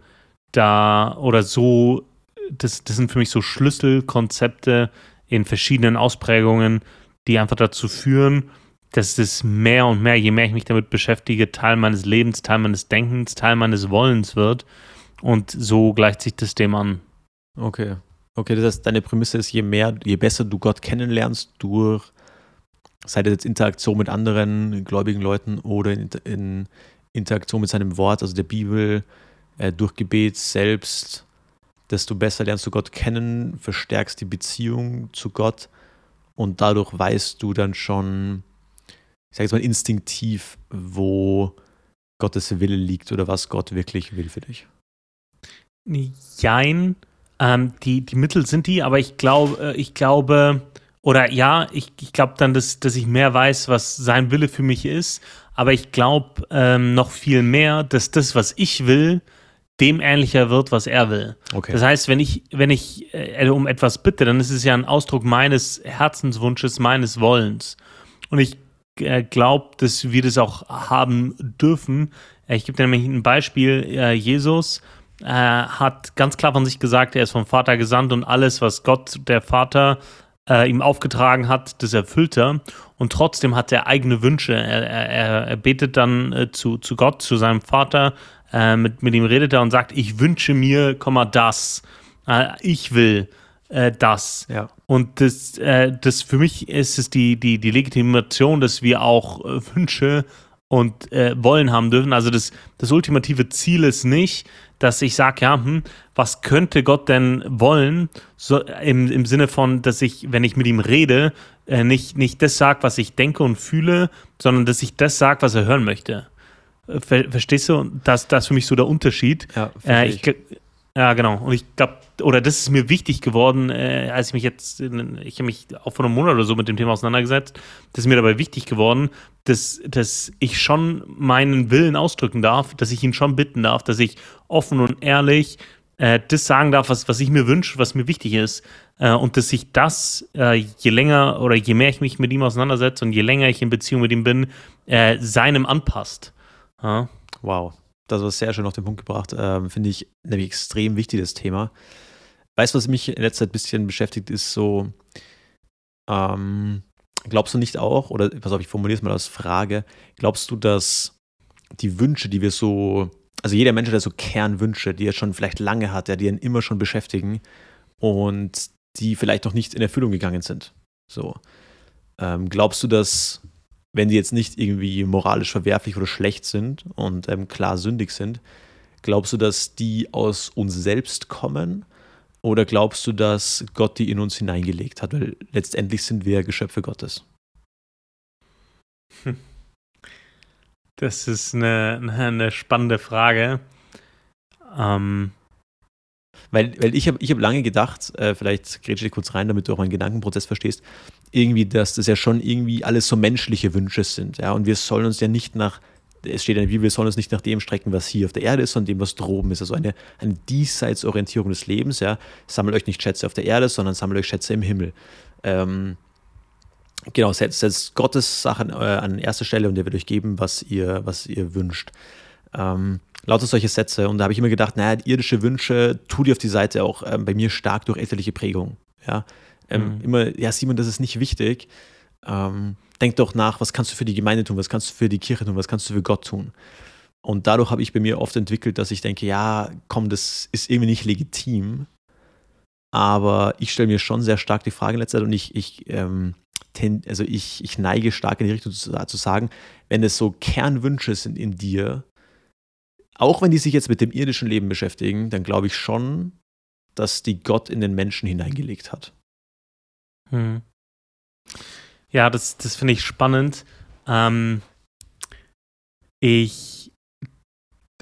da oder so, das, das sind für mich so Schlüsselkonzepte in verschiedenen Ausprägungen, die einfach dazu führen, dass es mehr und mehr, je mehr ich mich damit beschäftige, Teil meines Lebens, Teil meines Denkens, Teil meines Wollens wird. Und so gleicht sich das dem an. Okay. Okay, das heißt, deine Prämisse ist, je mehr, je besser du Gott kennenlernst durch sei das jetzt Interaktion mit anderen gläubigen Leuten oder in, in Interaktion mit seinem Wort, also der Bibel, äh, durch Gebet selbst, desto besser lernst du Gott kennen, verstärkst die Beziehung zu Gott und dadurch weißt du dann schon, ich sage jetzt mal instinktiv, wo Gottes Wille liegt oder was Gott wirklich will für dich. Jein, ähm, die, die Mittel sind die, aber ich, glaub, äh, ich glaube, oder ja, ich, ich glaube dann, dass, dass ich mehr weiß, was sein Wille für mich ist, aber ich glaube ähm, noch viel mehr, dass das, was ich will, dem ähnlicher wird, was er will. Okay. Das heißt, wenn ich, wenn ich äh, um etwas bitte, dann ist es ja ein Ausdruck meines Herzenswunsches, meines Wollens. Und ich äh, glaube, dass wir das auch haben dürfen. Ich gebe dir nämlich ein Beispiel. Äh, Jesus äh, hat ganz klar von sich gesagt, er ist vom Vater gesandt und alles, was Gott, der Vater, äh, ihm aufgetragen hat, das erfüllt er. Und trotzdem hat er eigene Wünsche. Er, er, er betet dann äh, zu, zu Gott, zu seinem Vater. Äh, mit, mit ihm redet er und sagt, ich wünsche mir, Komma, das. Äh, ich will äh, das. Ja. Und das, äh, das für mich ist es die, die, die Legitimation, dass wir auch Wünsche und Wollen haben dürfen. Also das, das ultimative Ziel ist nicht, dass ich sage, ja, hm, was könnte Gott denn wollen? So, im, Im Sinne von, dass ich, wenn ich mit ihm rede, äh, nicht, nicht das sage, was ich denke und fühle, sondern dass ich das sage, was er hören möchte. Ver verstehst du? Das, das ist für mich so der Unterschied. Ja, äh, ich, ja, genau. Und ich glaube, oder das ist mir wichtig geworden, äh, als ich mich jetzt, in, ich habe mich auch vor einem Monat oder so mit dem Thema auseinandergesetzt, das ist mir dabei wichtig geworden, dass, dass ich schon meinen Willen ausdrücken darf, dass ich ihn schon bitten darf, dass ich offen und ehrlich äh, das sagen darf, was, was ich mir wünsche, was mir wichtig ist. Äh, und dass sich das, äh, je länger oder je mehr ich mich mit ihm auseinandersetze und je länger ich in Beziehung mit ihm bin, äh, seinem anpasst. Ja. Wow das war sehr schön auf den Punkt gebracht. Ähm, Finde ich nämlich extrem wichtig, das Thema. Weißt du, was mich in letzter Zeit ein bisschen beschäftigt, ist so, ähm, glaubst du nicht auch, oder pass auf, ich formuliere es mal als Frage, glaubst du, dass die Wünsche, die wir so, also jeder Mensch hat so Kernwünsche, die er schon vielleicht lange hat, ja, die ihn immer schon beschäftigen und die vielleicht noch nicht in Erfüllung gegangen sind. So. Ähm, glaubst du, dass wenn die jetzt nicht irgendwie moralisch verwerflich oder schlecht sind und ähm, klar sündig sind, glaubst du, dass die aus uns selbst kommen? Oder glaubst du, dass Gott die in uns hineingelegt hat? Weil letztendlich sind wir Geschöpfe Gottes. Hm. Das ist eine, eine spannende Frage. Ähm, weil, weil ich habe ich hab lange gedacht, äh, vielleicht grätsche ich kurz rein, damit du auch meinen Gedankenprozess verstehst, irgendwie, dass das ja schon irgendwie alles so menschliche Wünsche sind. Ja? Und wir sollen uns ja nicht nach, es steht in der Bibel, wir sollen uns nicht nach dem strecken, was hier auf der Erde ist, sondern dem, was droben ist. Also eine, eine Diesseitsorientierung des Lebens. Ja? Sammelt euch nicht Schätze auf der Erde, sondern sammelt euch Schätze im Himmel. Ähm, genau, setzt, setzt Gottes Sachen äh, an erster Stelle und er wird euch geben, was ihr, was ihr wünscht. Ähm, lauter solche Sätze. Und da habe ich immer gedacht, naja, irdische Wünsche, tu dir auf die Seite auch ähm, bei mir stark durch elterliche Prägung. Ja, ähm, mhm. immer, ja, Simon, das ist nicht wichtig. Ähm, denk doch nach, was kannst du für die Gemeinde tun, was kannst du für die Kirche tun, was kannst du für Gott tun. Und dadurch habe ich bei mir oft entwickelt, dass ich denke, ja, komm, das ist irgendwie nicht legitim. Aber ich stelle mir schon sehr stark die Frage in letzter Zeit und ich, ich, ähm, also ich, ich neige stark in die Richtung zu, zu sagen, wenn es so Kernwünsche sind in dir, auch wenn die sich jetzt mit dem irdischen Leben beschäftigen, dann glaube ich schon, dass die Gott in den Menschen hineingelegt hat. Hm. Ja, das, das finde ich spannend. Ähm, ich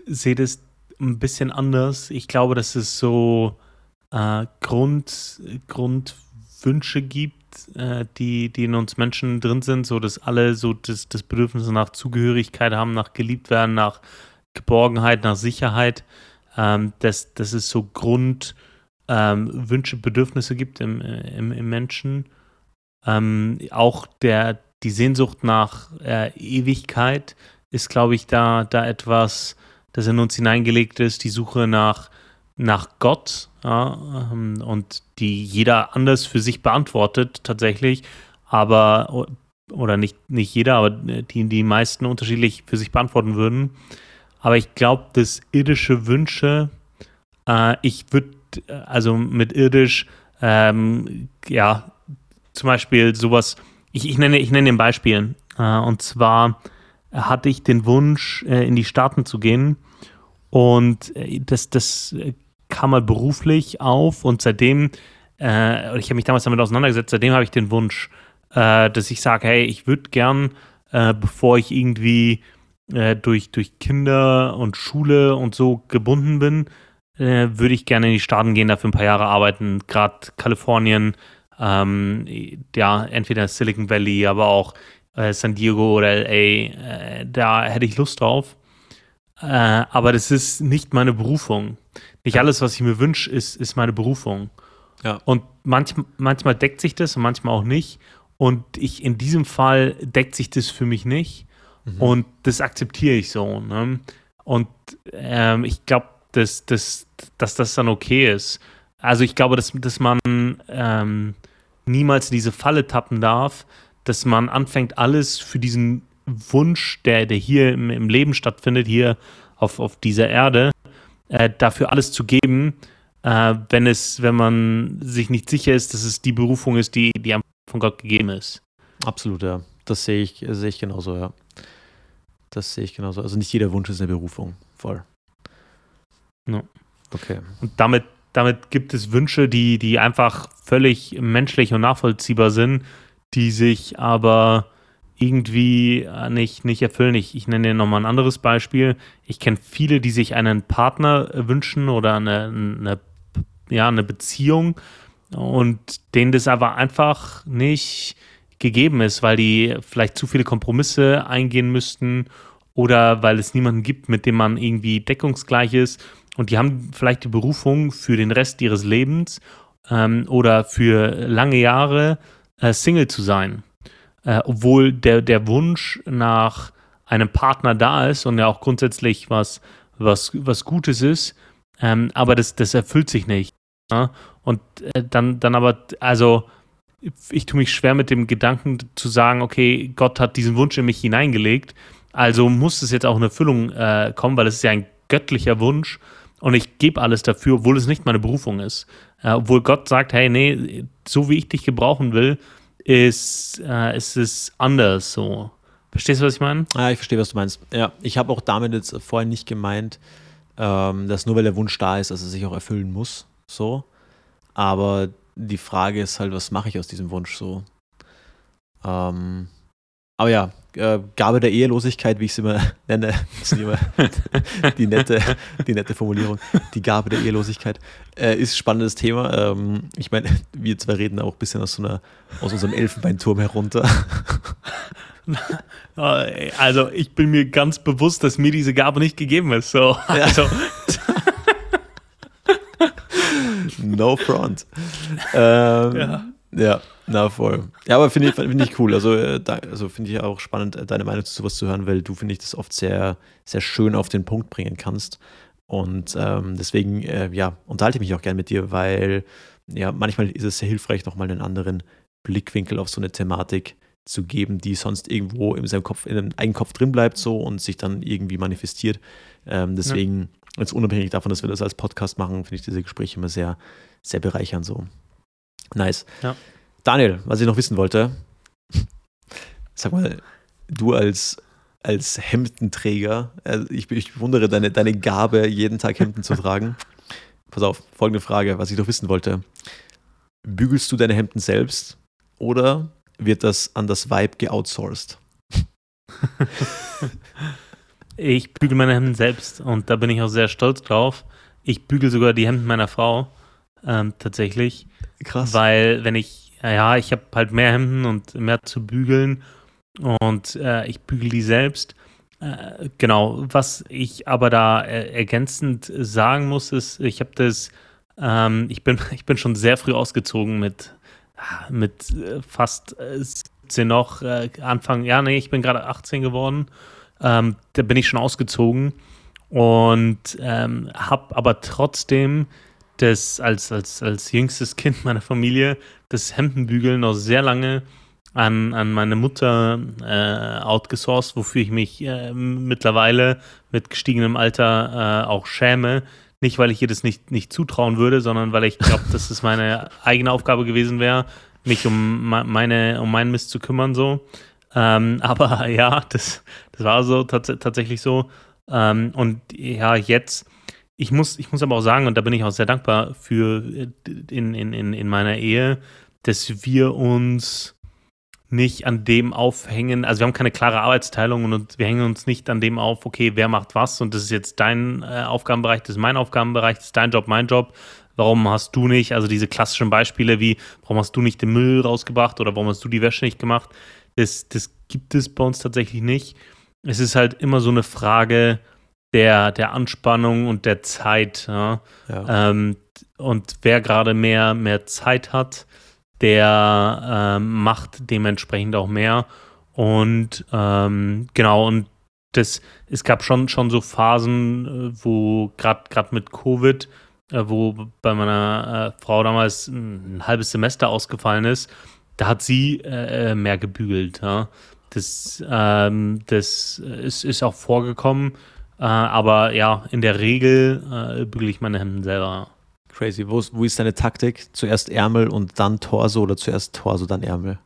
sehe das ein bisschen anders. Ich glaube, dass es so äh, Grund, Grundwünsche gibt, äh, die, die in uns Menschen drin sind, so dass alle so das, das Bedürfnis nach Zugehörigkeit haben, nach geliebt werden, nach Geborgenheit, nach Sicherheit. Ähm, dass, dass es so Grund, ähm, Bedürfnisse gibt im, im, im Menschen. Ähm, auch der, die Sehnsucht nach äh, Ewigkeit ist, glaube ich, da, da etwas, das in uns hineingelegt ist, die Suche nach, nach Gott ja, ähm, und die jeder anders für sich beantwortet tatsächlich, aber oder nicht, nicht jeder, aber die die meisten unterschiedlich für sich beantworten würden. Aber ich glaube, dass irdische Wünsche, äh, ich würde also mit irdisch, ähm, ja, zum Beispiel sowas, ich, ich, nenne, ich nenne ein Beispiel. Äh, und zwar hatte ich den Wunsch, äh, in die Staaten zu gehen. Und äh, das, das kam mal beruflich auf und seitdem, äh, ich habe mich damals damit auseinandergesetzt, seitdem habe ich den Wunsch, äh, dass ich sage, hey, ich würde gern, äh, bevor ich irgendwie durch, durch Kinder und Schule und so gebunden bin, äh, würde ich gerne in die Staaten gehen, dafür ein paar Jahre arbeiten. Gerade Kalifornien Ähm, ja, entweder Silicon Valley, aber auch äh, San Diego oder LA. Äh, da hätte ich Lust drauf. Äh, aber das ist nicht meine Berufung. Nicht alles, was ich mir wünsche, ist, ist meine Berufung. Ja. Und manch, manchmal deckt sich das und manchmal auch nicht. Und ich in diesem Fall deckt sich das für mich nicht. Mhm. Und das akzeptiere ich so. Ne? Und ähm, ich glaube, dass, dass, dass das dann okay ist. Also ich glaube, dass, dass man ähm, niemals in diese Falle tappen darf, dass man anfängt, alles für diesen Wunsch, der, der hier im, im Leben stattfindet, hier auf, auf dieser Erde, äh, dafür alles zu geben, äh, wenn es, wenn man sich nicht sicher ist, dass es die Berufung ist, die, die von Gott gegeben ist. Absolut, ja. Das sehe ich, sehe ich genauso, ja. Das sehe ich genauso. Also nicht jeder Wunsch ist eine Berufung. Voll. No. Okay. Und damit, damit gibt es Wünsche, die, die einfach völlig menschlich und nachvollziehbar sind, die sich aber irgendwie äh, nicht, nicht erfüllen. Ich, ich nenne dir nochmal ein anderes Beispiel. Ich kenne viele, die sich einen Partner wünschen oder eine, eine, ja, eine Beziehung und denen das aber einfach nicht gegeben ist, weil die vielleicht zu viele Kompromisse eingehen müssten oder weil es niemanden gibt, mit dem man irgendwie deckungsgleich ist. Und die haben vielleicht die Berufung für den Rest ihres Lebens ähm, oder für lange Jahre äh, Single zu sein. Äh, obwohl der, der Wunsch nach einem Partner da ist und ja auch grundsätzlich was, was, was Gutes ist, ähm, aber das, das erfüllt sich nicht. Ja? Und äh, dann, dann aber, also ich tue mich schwer mit dem Gedanken zu sagen, okay, Gott hat diesen Wunsch in mich hineingelegt, also muss es jetzt auch in Erfüllung äh, kommen, weil es ist ja ein göttlicher Wunsch und ich gebe alles dafür, obwohl es nicht meine Berufung ist. Äh, obwohl Gott sagt, hey, nee, so wie ich dich gebrauchen will, ist, äh, ist es anders so. Verstehst du, was ich meine? Ja, ich verstehe, was du meinst. Ja, ich habe auch damit jetzt vorhin nicht gemeint, ähm, dass nur weil der Wunsch da ist, dass er sich auch erfüllen muss. So. Aber die Frage ist halt, was mache ich aus diesem Wunsch so? Ähm, aber ja, äh, Gabe der Ehelosigkeit, wie ich es immer *laughs* nenne, ist immer *laughs* die, nette, die nette Formulierung, die Gabe der Ehelosigkeit, äh, ist ein spannendes Thema. Ähm, ich meine, wir zwei reden auch ein bisschen aus, so einer, aus unserem Elfenbeinturm herunter. *laughs* Also, ich bin mir ganz bewusst, dass mir diese Gabe nicht gegeben ist. So. Also. No front. Ähm, ja. Ja, na voll. Ja, aber finde ich, find ich cool. Also, äh, da, also finde ich auch spannend, äh, deine Meinung zu sowas zu hören, weil du, finde ich, das oft sehr, sehr schön auf den Punkt bringen kannst. Und ähm, deswegen, äh, ja, unterhalte ich mich auch gerne mit dir, weil ja, manchmal ist es sehr hilfreich, nochmal einen anderen Blickwinkel auf so eine Thematik zu geben, die sonst irgendwo in seinem Kopf, in einem eigenen Kopf drin bleibt so und sich dann irgendwie manifestiert. Ähm, deswegen, ja. jetzt unabhängig davon, dass wir das als Podcast machen, finde ich diese Gespräche immer sehr, sehr bereichernd so. Nice. Ja. Daniel, was ich noch wissen wollte, sag mal, du als, als Hemdenträger, also ich, ich bewundere deine, deine Gabe, jeden Tag Hemden zu tragen. *laughs* Pass auf, folgende Frage, was ich noch wissen wollte. Bügelst du deine Hemden selbst oder wird das an das Vibe geoutsourced? *laughs* ich bügel meine Hemden selbst und da bin ich auch sehr stolz drauf. Ich bügel sogar die Hemden meiner Frau ähm, tatsächlich. Krass. Weil wenn ich, ja, ich habe halt mehr Hemden und mehr zu bügeln und äh, ich bügel die selbst. Äh, genau, was ich aber da äh, ergänzend sagen muss, ist, ich habe das, ähm, ich, bin, *laughs* ich bin schon sehr früh ausgezogen mit, mit äh, fast 17 noch, äh, Anfang, ja, nee, ich bin gerade 18 geworden. Ähm, da bin ich schon ausgezogen und ähm, habe aber trotzdem das als, als, als jüngstes Kind meiner Familie das Hemdenbügeln noch sehr lange an, an meine Mutter äh, outgesourced, wofür ich mich äh, mittlerweile mit gestiegenem Alter äh, auch schäme. Nicht, weil ich ihr das nicht, nicht zutrauen würde, sondern weil ich glaube, dass es meine eigene Aufgabe gewesen wäre, mich um meine, um meinen Mist zu kümmern, so. Ähm, *laughs* aber ja, das, das war so tats tatsächlich so. Ähm, und ja, jetzt ich muss, ich muss aber auch sagen, und da bin ich auch sehr dankbar für äh, in, in, in, in meiner Ehe, dass wir uns nicht an dem aufhängen, also wir haben keine klare Arbeitsteilung und wir hängen uns nicht an dem auf, okay, wer macht was und das ist jetzt dein äh, Aufgabenbereich, das ist mein Aufgabenbereich, das ist dein Job, mein Job. Warum hast du nicht, also diese klassischen Beispiele wie, warum hast du nicht den Müll rausgebracht oder warum hast du die Wäsche nicht gemacht, das, das gibt es bei uns tatsächlich nicht. Es ist halt immer so eine Frage der, der Anspannung und der Zeit. Ja? Ja. Ähm, und wer gerade mehr, mehr Zeit hat, der ähm, macht dementsprechend auch mehr. Und ähm, genau, und das, es gab schon, schon so Phasen, äh, wo gerade mit Covid, äh, wo bei meiner äh, Frau damals ein, ein, halbes Semester ausgefallen ist, da hat sie äh, äh mehr gebügelt. Ja? Das, ähm, das ist, ist auch vorgekommen. Äh, aber ja, in der Regel bügele ich meine Hemden selber. Crazy. Wo, wo ist deine Taktik? Zuerst Ärmel und dann Torso oder zuerst Torso, dann Ärmel?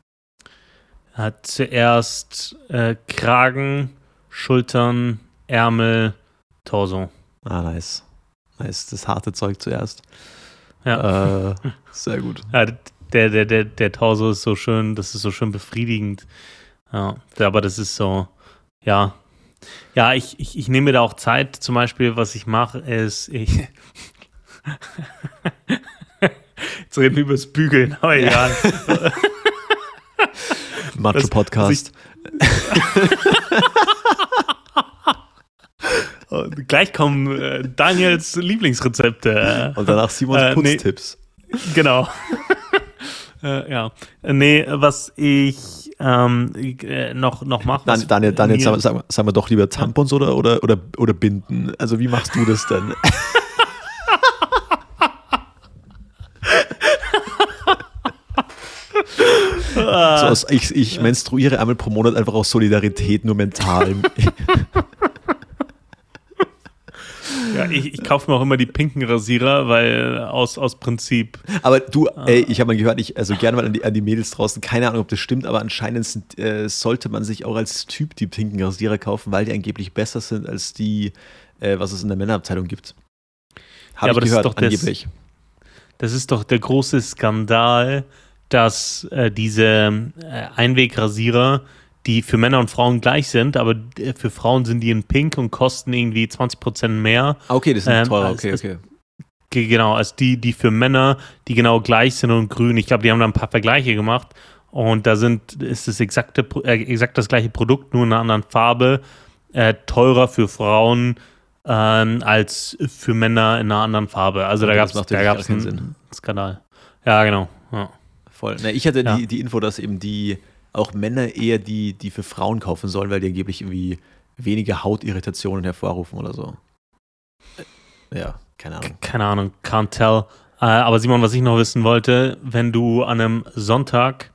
Hat zuerst äh, Kragen, Schultern, Ärmel, Torso. Ah, nice. Nice. Das harte Zeug zuerst. Ja. Äh, *laughs* sehr gut. Ja, der, der, der, der Torso ist so schön, das ist so schön befriedigend. Ja, aber das ist so, ja. Ja, ich, ich, ich nehme mir da auch Zeit. Zum Beispiel, was ich mache, ist, ich, *laughs* Jetzt reden wir über das Bügeln, aber egal. *laughs* Macho-Podcast. *laughs* gleich kommen äh, Daniels Lieblingsrezepte. Und danach Simons äh, Putztipps. Nee, genau. Äh, ja. Nee, was ich ähm, äh, noch, noch mache. Dan, Daniel, Daniel sagen, sagen, sagen wir doch lieber Tampons oder, oder, oder, oder Binden. Also, wie machst du das denn? *laughs* so aus, ich, ich menstruiere einmal pro Monat einfach aus Solidarität, nur mental. *laughs* Ja, ich, ich kaufe mir auch immer die pinken Rasierer, weil aus, aus Prinzip. Aber du, ey, ich habe mal gehört, ich, also gerne mal an die, an die Mädels draußen, keine Ahnung, ob das stimmt, aber anscheinend sind, äh, sollte man sich auch als Typ die pinken Rasierer kaufen, weil die angeblich besser sind als die, äh, was es in der Männerabteilung gibt. Habe ja, ich gehört, das angeblich. Das, das ist doch der große Skandal, dass äh, diese äh, Einwegrasierer, die für Männer und Frauen gleich sind, aber äh, für Frauen sind die in Pink und kosten irgendwie 20% mehr. Ah, okay, das sind ähm, teurer, okay, als, okay. Genau, als die, die für Männer, die genau gleich sind und grün. Ich glaube, die haben da ein paar Vergleiche gemacht und da sind, ist das exakte, äh, exakt das gleiche Produkt, nur in einer anderen Farbe, äh, teurer für Frauen ähm, als für Männer in einer anderen Farbe. Also da gab es einen Sinn. Skandal. Ja, genau. Ja. Voll. Na, ich hatte ja. die, die Info, dass eben die auch Männer eher die, die für Frauen kaufen sollen, weil die angeblich irgendwie weniger Hautirritationen hervorrufen oder so. Ja, keine Ahnung. Keine Ahnung, can't tell. Äh, aber Simon, was ich noch wissen wollte, wenn du an einem Sonntag,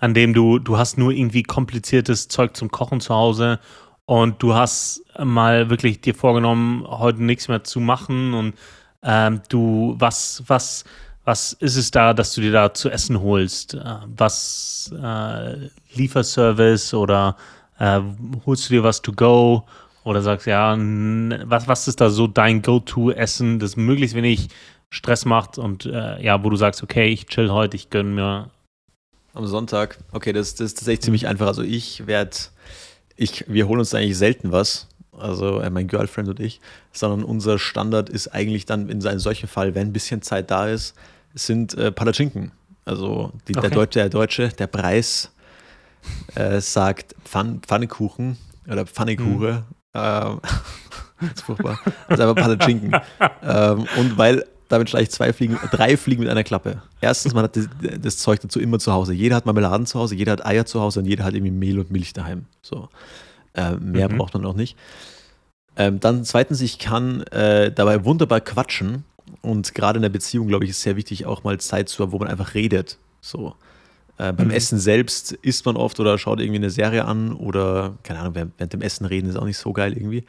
an dem du, du hast nur irgendwie kompliziertes Zeug zum Kochen zu Hause und du hast mal wirklich dir vorgenommen, heute nichts mehr zu machen und ähm, du, was, was, was ist es da, dass du dir da zu essen holst? Äh, was äh, Lieferservice oder äh, holst du dir was to go? Oder sagst, ja, was, was ist da so dein Go-To-Essen, das möglichst wenig Stress macht und äh, ja, wo du sagst, okay, ich chill heute, ich gönne mir. Am Sonntag, okay, das, das ist tatsächlich ziemlich einfach. Also ich werde, ich, wir holen uns eigentlich selten was, also äh, mein Girlfriend und ich, sondern unser Standard ist eigentlich dann in einem solchen Fall, wenn ein bisschen Zeit da ist, sind äh, Palatschinken. Also die, okay. der, Deutsche, der Deutsche, der Preis äh, sagt Pfann, Pfannekuchen oder Pfannekuche. Mhm. Ähm, das *laughs* ist furchtbar. Ist einfach Palatschinken. *laughs* ähm, und weil damit schlage ich zwei Fliegen, drei Fliegen mit einer Klappe. Erstens, man hat das, das, Zeug dazu immer zu Hause. Jeder hat Marmeladen zu Hause, jeder hat Eier zu Hause und jeder hat irgendwie Mehl und Milch daheim. So. Äh, mehr mhm. braucht man auch nicht. Ähm, dann zweitens, ich kann äh, dabei wunderbar quatschen. Und gerade in der Beziehung, glaube ich, ist sehr wichtig, auch mal Zeit zu haben, wo man einfach redet. So. Äh, beim mhm. Essen selbst isst man oft oder schaut irgendwie eine Serie an oder, keine Ahnung, während, während dem Essen reden ist auch nicht so geil irgendwie.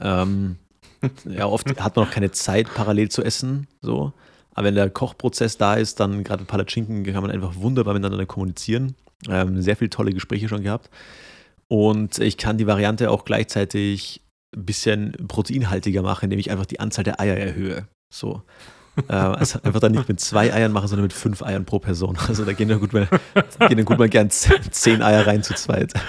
Ähm, *laughs* ja, oft hat man auch keine Zeit, parallel zu essen. So. Aber wenn der Kochprozess da ist, dann gerade Palatschinken kann man einfach wunderbar miteinander kommunizieren. Ähm, sehr viele tolle Gespräche schon gehabt. Und ich kann die Variante auch gleichzeitig ein bisschen proteinhaltiger machen, indem ich einfach die Anzahl der Eier erhöhe. So. äh, also einfach dann nicht mit zwei Eiern machen, sondern mit fünf Eiern pro Person. Also da gehen ja gut mal, gehen dann gut mal gern zehn Eier rein zu zweit. *laughs*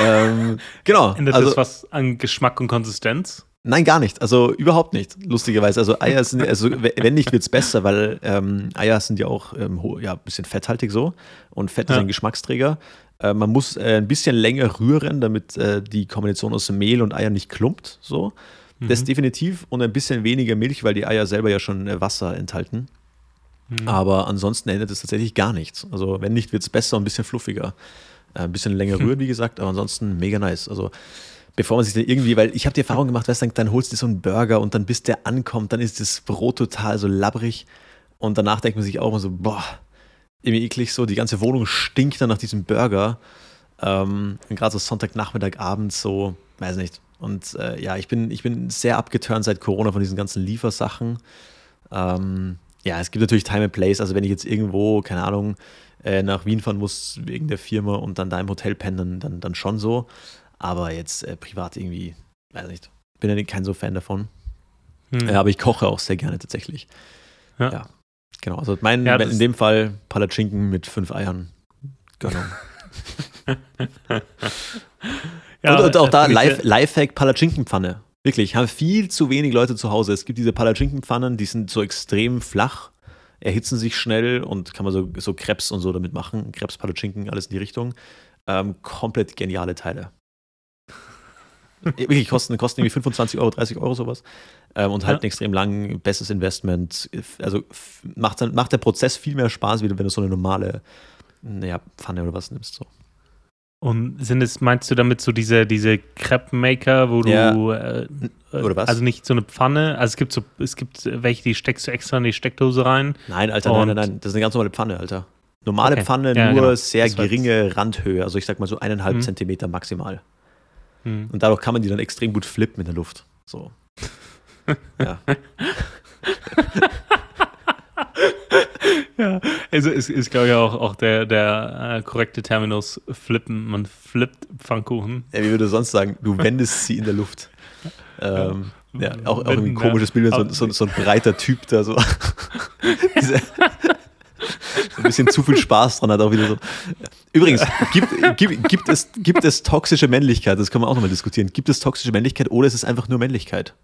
ähm, genau. Ändert also, das was an Geschmack und Konsistenz? Nein, gar nicht. Also überhaupt nicht, lustigerweise. Also Eier sind, also wenn nicht, wird es besser, weil ähm, Eier sind ja auch ähm, ja, ein bisschen fetthaltig so und Fett ja. ist ein Geschmacksträger. Äh, man muss äh, ein bisschen länger rühren, damit äh, die Kombination aus Mehl und Eier nicht klumpt. So. Mhm. Das definitiv und ein bisschen weniger Milch, weil die Eier selber ja schon äh, Wasser enthalten. Mhm. Aber ansonsten ändert es tatsächlich gar nichts. Also wenn nicht, wird es besser und ein bisschen fluffiger. Äh, ein bisschen länger rühren, wie gesagt, aber ansonsten mega nice. Also bevor man sich dann irgendwie, weil ich habe die Erfahrung gemacht, weißt du, dann holst du so einen Burger und dann bis der ankommt, dann ist das Brot total so labbrig und danach denkt man sich auch immer so, boah, irgendwie eklig so, die ganze Wohnung stinkt dann nach diesem Burger. Ähm, gerade so Sonntagnachmittag, abends so, weiß nicht. Und äh, ja, ich bin, ich bin sehr abgeturnt seit Corona von diesen ganzen Liefersachen. Ähm, ja, es gibt natürlich Time and Place. Also wenn ich jetzt irgendwo, keine Ahnung, äh, nach Wien fahren muss wegen der Firma und dann da im Hotel pennen, dann, dann schon so. Aber jetzt äh, privat irgendwie, weiß nicht, bin ja kein so Fan davon. Hm. Äh, aber ich koche auch sehr gerne tatsächlich. Ja. ja. Genau, also mein, ja, in dem Fall Palatschinken mit fünf Eiern. Gönnung. *laughs* ja, und, und, auch da Life, Lifehack Palatschinkenpfanne. Wirklich, haben viel zu wenig Leute zu Hause. Es gibt diese Palatschinkenpfannen, die sind so extrem flach, erhitzen sich schnell und kann man so, so Krebs und so damit machen. Krebs, Palatschinken, alles in die Richtung. Ähm, komplett geniale Teile. Wirklich, kosten, kosten irgendwie 25 Euro, 30 Euro sowas. Ähm, und halten ja. extrem lang, bestes Investment. Also macht, dann, macht der Prozess viel mehr Spaß, wie wenn du so eine normale naja, Pfanne oder was nimmst. So. Und sind es, meinst du damit so diese, diese Crepe-Maker, wo ja. du äh, oder was? Also nicht so eine Pfanne, also es gibt so, es gibt welche, die steckst du extra in die Steckdose rein. Nein, Alter, nein, nein, nein. Das ist eine ganz normale Pfanne, Alter. Normale okay. Pfanne, ja, nur genau. sehr geringe Randhöhe, also ich sag mal so eineinhalb mhm. Zentimeter maximal. Mhm. Und dadurch kann man die dann extrem gut flippen in der Luft. So. ja. *laughs* ja, also ist, ist glaube ich, auch, auch der, der äh, korrekte Terminus flippen. Man flippt Pfannkuchen. Ja, wie würde sonst sagen, du wendest sie in der Luft. Ähm, ja, auch, auch irgendwie ein komisches Bild, so, so, so, ein breiter Typ da so. *laughs* Diese, ein bisschen zu viel Spaß dran hat auch wieder so. Übrigens, gibt, gibt, gibt, es, gibt es toxische Männlichkeit? Das können wir auch nochmal diskutieren. Gibt es toxische Männlichkeit oder ist es einfach nur Männlichkeit?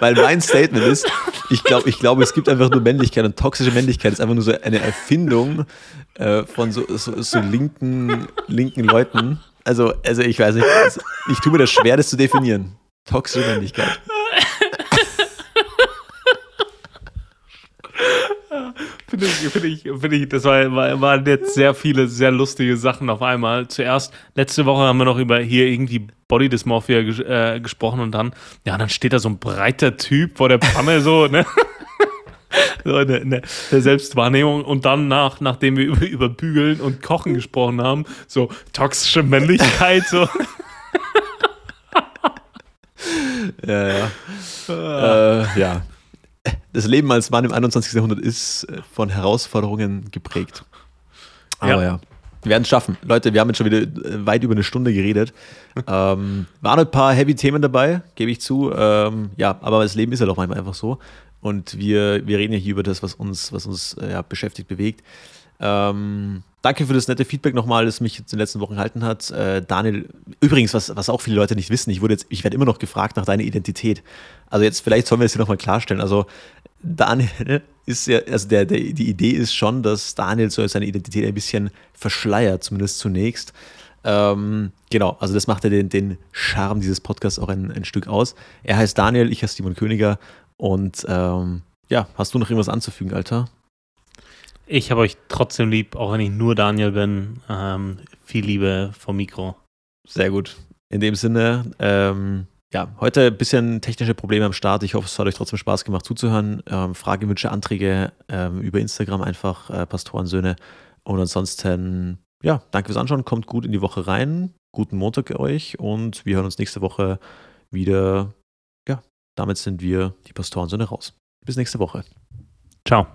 Weil mein Statement ist, ich glaube, ich glaube, es gibt einfach nur Männlichkeit und toxische Männlichkeit ist einfach nur so eine Erfindung äh, von so, so, so, linken, linken Leuten. Also, also ich weiß nicht, ich tue mir das schwer, das zu definieren. Toxische Männlichkeit. Finde ich, finde ich, finde ich, das war, war, waren jetzt sehr viele, sehr lustige Sachen auf einmal. Zuerst, letzte Woche haben wir noch über hier irgendwie Body Dysmorphia ges äh, gesprochen und dann, ja, dann steht da so ein breiter Typ vor der Pfanne so, ne? *laughs* so in der, in der, Selbstwahrnehmung und dann nach, nachdem wir über, über Bügeln und Kochen gesprochen haben, so toxische Männlichkeit, so. *laughs* ja, ja. äh, ja das Leben als Mann im 21. Jahrhundert ist äh, von Herausforderungen geprägt. Aber ja. ja. Wir werden es schaffen. Leute, wir haben jetzt schon wieder äh, weit über eine Stunde geredet. *laughs* ähm, waren ein paar heavy Themen dabei, gebe ich zu. Ähm, ja, aber das Leben ist ja doch manchmal einfach so. Und wir, wir reden ja hier über das, was uns, was uns äh, ja, beschäftigt, bewegt. Ähm, danke für das nette Feedback nochmal, das mich jetzt in den letzten Wochen gehalten hat. Äh, Daniel, übrigens, was, was auch viele Leute nicht wissen, ich wurde jetzt, ich werde immer noch gefragt nach deiner Identität. Also jetzt, vielleicht sollen wir das hier nochmal klarstellen. Also Daniel ist ja, also der, der, die Idee ist schon, dass Daniel so seine Identität ein bisschen verschleiert, zumindest zunächst. Ähm, genau, also das macht ja den, den Charme dieses Podcasts auch ein, ein Stück aus. Er heißt Daniel, ich heiße Simon Königer und ähm, ja, hast du noch irgendwas anzufügen, Alter? Ich habe euch trotzdem lieb, auch wenn ich nur Daniel bin. Ähm, viel Liebe vom Mikro. Sehr gut. In dem Sinne, ähm, ja, heute ein bisschen technische Probleme am Start. Ich hoffe, es hat euch trotzdem Spaß gemacht zuzuhören. Ähm, Fragewünsche, Anträge ähm, über Instagram einfach, äh, Pastorensöhne. Und ansonsten, ja, danke fürs Anschauen. Kommt gut in die Woche rein. Guten Montag euch und wir hören uns nächste Woche wieder. Ja, damit sind wir die Pastorensöhne raus. Bis nächste Woche. Ciao.